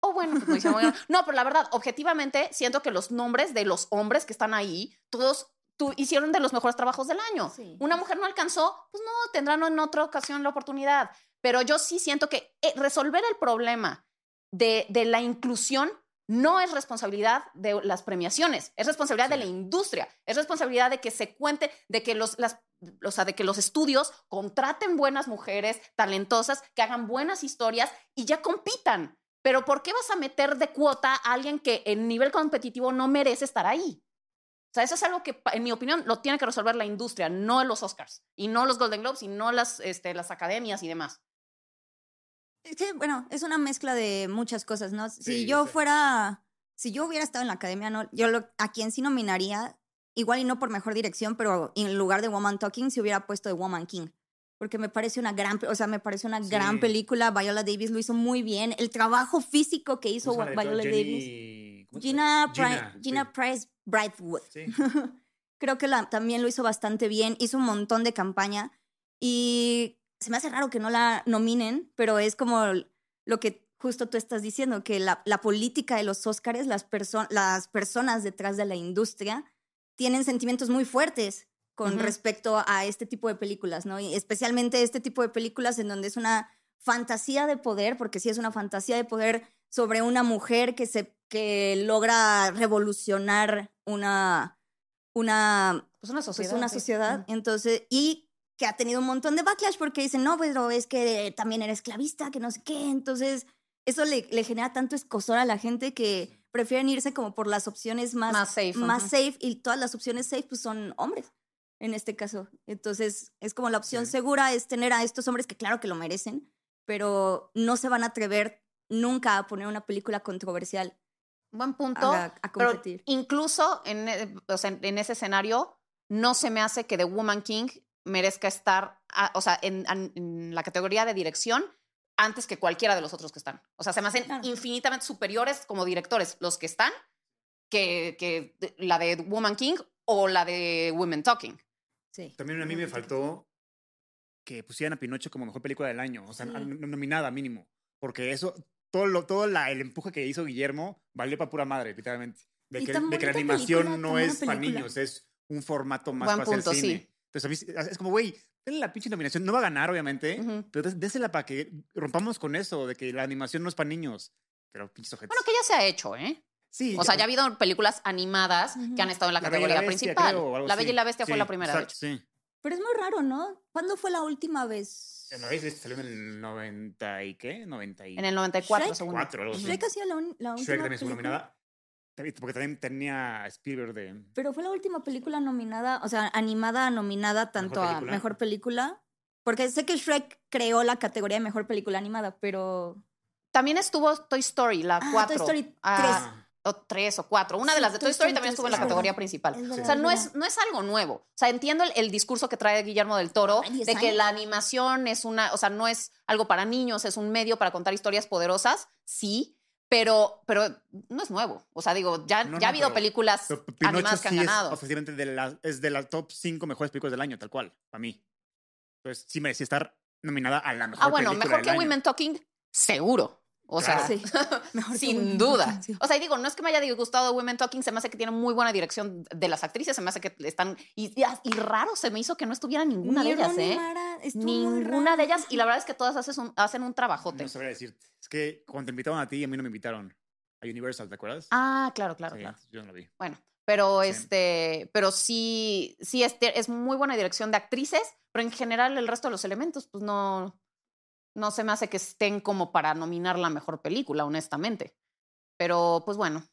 campaña. Oh, bueno, pues no pero la verdad, objetivamente, siento que los nombres de los hombres que están ahí, todos tu- hicieron de los mejores trabajos del año. Sí. Una mujer no alcanzó, pues no, tendrán en otra ocasión la oportunidad. Pero yo sí siento que eh, resolver el problema de, de la inclusión no es responsabilidad de las premiaciones, es responsabilidad de la industria, es responsabilidad de que se cuente, de que los, las, o sea, de que los estudios contraten buenas mujeres talentosas, que hagan buenas historias y ya compitan. Pero ¿por qué vas a meter de cuota a alguien que en nivel competitivo no merece estar ahí? O sea, eso es algo que, en mi opinión, lo tiene que resolver la industria, no los Oscars, y no los Golden Globes, y no las, este, las academias y demás. Es que, bueno, es una mezcla de muchas cosas, ¿no? Si Sí, yo sí. fuera, si yo hubiera estado en la academia, no, yo lo, a quien sí nominaría, igual y no por mejor dirección, pero en lugar de Woman Talking, se hubiera puesto de Woman King. Porque me parece una gran, o sea, me parece una gran Sí. película. Viola Davis lo hizo muy bien. El trabajo físico que hizo ¿Cómo se llama la Viola? Davis. Jenny- ¿cómo se Gina? Pri- Gina sí. Price Brightwood. Sí. Creo que la, también lo hizo bastante bien, hizo un montón de campaña y se me hace raro que no la nominen, pero es como lo que justo tú estás diciendo, que la, la política de los Óscares, las, perso- las personas detrás de la industria tienen sentimientos muy fuertes con Ujú. respecto a este tipo de películas, ¿no? Y especialmente este tipo de películas en donde es una fantasía de poder, porque sí es una fantasía de poder sobre una mujer que se que logra revolucionar una una Pues una pues sociedad. una sí. sociedad, Ujú. entonces y que ha tenido un montón de backlash porque dicen, "No, pero es que también era esclavista, que no sé qué." Entonces, eso le, le genera tanto escosor a la gente que prefieren irse como por las opciones más Más safe, más ujú. safe y todas las opciones safe pues son hombres en este caso. Entonces, es como la opción Sí. segura es tener a estos hombres que claro que lo merecen, pero no se van a atrever nunca a poner una película controversial Buen punto. a, a Pero competir. incluso en, e- o sea, en ese escenario, no se me hace que The Woman King merezca estar, a- o sea, en, la categoría de dirección antes que cualquiera de los otros que están. O sea, se me hacen Claro. infinitamente superiores como directores los que están que, que la de Woman King o la de Women Talking. Sí. También a mí me faltó que pusieran a Pinocho como mejor película del año, o sea, Sí. nominada mínimo, porque eso, todo, lo, todo la, el empuje que hizo Guillermo valió para pura madre, literalmente. De que, de que la animación película, no es para niños, es un formato más Buen para punto, hacer sí. cine. Entonces, a mí es como, güey, denle la pinche nominación. No va a ganar, obviamente, Ujú. pero dés- désela para que rompamos con eso, de que la animación no es para niños. Pero pinches ojetes. Bueno, que ya se ha hecho, ¿eh? Sí, O sea, ya ha habido películas animadas que han estado en la, categoría la Bestia, principal. creo, o algo la Bella y la Bestia fue la primera, de exacto, hecho. Sí. Pero es muy raro, ¿no? ¿Cuándo fue la última vez? En la vez salió en el 90 y qué? 90 y En el 94, Shrek. según. cuatro, algo así. Shrek ha sido la, un- la última Shrek también estuvo nominada. Porque también tenía Spielberg de. Pero fue la última película nominada, o sea, animada nominada tanto a película. mejor película. Porque sé que Shrek creó la categoría de mejor película animada, pero. También estuvo Toy Story, la Ah, 4. Toy Story Ah, O tres o cuatro. Una de Sí, las de Toy Story también estuvo en la es categoría verdad. principal. Es O verdad, sea, es no verdad. es, no es algo nuevo. O sea, entiendo el, el discurso que trae Guillermo del Toro Ay, de que años. la animación es una, o sea, no es algo para niños, es un medio para contar historias poderosas, sí, pero, pero no es nuevo. O sea, digo, ya, No, ya ha no, habido pero- películas pero animadas que han sí es ganado. oficialmente de la, es de las top 5 mejores películas del año, tal cual, para mí. Entonces, sí merecía estar nominada a la mejor Ah, bueno, película mejor del que año. Women Talking, seguro. O sea. Sí. Mejor sin duda. Talking, sí. O sea, y digo, no es que me haya disgustado Women Talking, se me hace que tiene muy buena dirección de las actrices, se me hace que están... Y, y- y raro se me hizo que no estuviera ninguna Ni de ellas, ¿eh? Mara, Ninguna raro. de ellas. Y la verdad es que todas haces un- hacen un trabajote. No sabría decirte. Es que cuando te invitaron a ti, a mí no me invitaron. A Universal, ¿te acuerdas? Ah, claro, claro, Sí, claro. Yo no lo vi. Bueno, pero Sí. este, pero sí, sí este, es muy buena dirección de actrices, pero en general el resto de los elementos, pues no, no se me hace que estén como para nominar la mejor película, honestamente. Pero, pues bueno.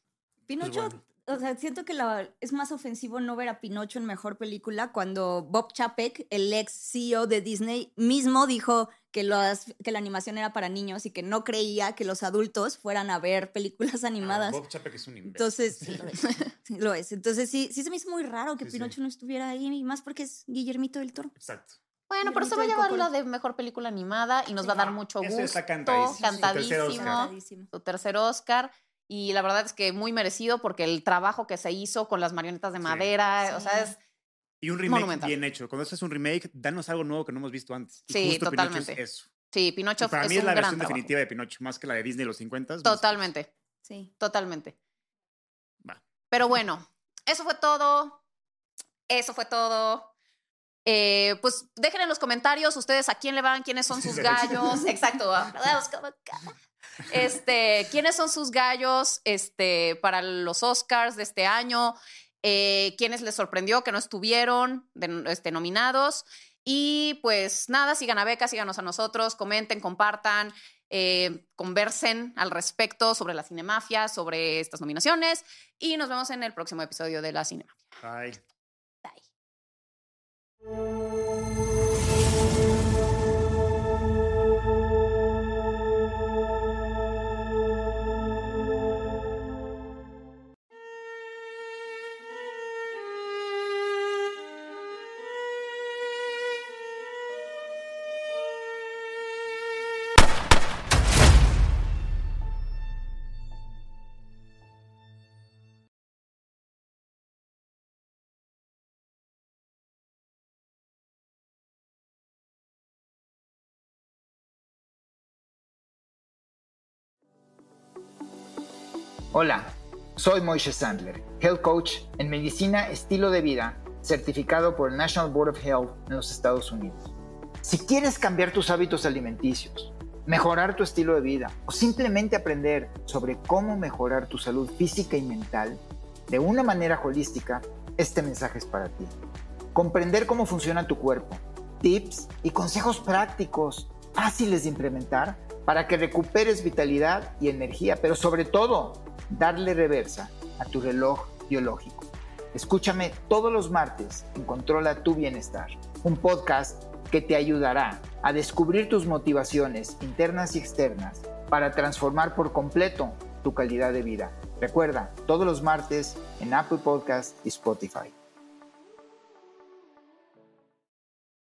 Pinocho, bueno. o sea, siento que la- es más ofensivo no ver a Pinocho en mejor película cuando Bob Chapek, el ex CEO de Disney, mismo dijo que, las, que la animación era para niños y que no creía que los adultos fueran a ver películas animadas. Ah, Bob Chapek es un imbécil. Entonces, sí, lo es. Sí, lo es. Entonces, sí, sí se me hizo muy raro que Sí, sí. Pinocho no estuviera ahí, y más porque es Guillermito del Toro. Exacto. Bueno, pero se va a llevar la de mejor película animada y nos va a dar mucho gusto. está cantadísimo. Cantadísimo. Su tercer Oscar. Cantadísimo. su tercer Oscar. Y la verdad es que muy merecido porque el trabajo que se hizo con las marionetas de Sí. madera, o sea, es Y un remake Monumental. bien hecho. Cuando haces un remake, danos algo nuevo que no hemos visto antes. Y Sí, justo Pinocho totalmente. es eso. Sí, Y Pinocho para es mí es un la versión trabajo. definitiva de Pinocho, más que la de Disney de los 50. Totalmente, Sí. totalmente. Va. Pero bueno, eso fue todo. Eso fue todo. Eh, pues dejen en los comentarios ustedes a quién le van, quiénes son sus gallos. Exacto. ca- Este, quiénes son sus gallos este, para los Oscars de este año. Eh, quiénes les sorprendió que no estuvieron de- este, nominados. Y pues nada, sigan a Beca, síganos a nosotros, comenten, compartan, eh, conversen al respecto sobre la cinemafia, sobre estas nominaciones. Y nos vemos en el próximo episodio de la Cinemafia. Bye. Thank you. Hola, soy Moishe Sandler, Health Coach en Medicina Estilo de Vida, certificado por el National Board of Health en los Estados Unidos. Si quieres cambiar tus hábitos alimenticios, mejorar tu estilo de vida o simplemente aprender sobre cómo mejorar tu salud física y mental de una manera holística, este mensaje es para ti. Comprender cómo funciona tu cuerpo, tips y consejos prácticos fáciles de implementar para que recuperes vitalidad y energía, pero sobre todo, darle reversa a tu reloj biológico. Escúchame todos los martes en Controla tu Bienestar, un podcast que te ayudará a descubrir tus motivaciones internas y externas para transformar por completo tu calidad de vida. Recuerda, todos los martes en Apple Podcast y Spotify.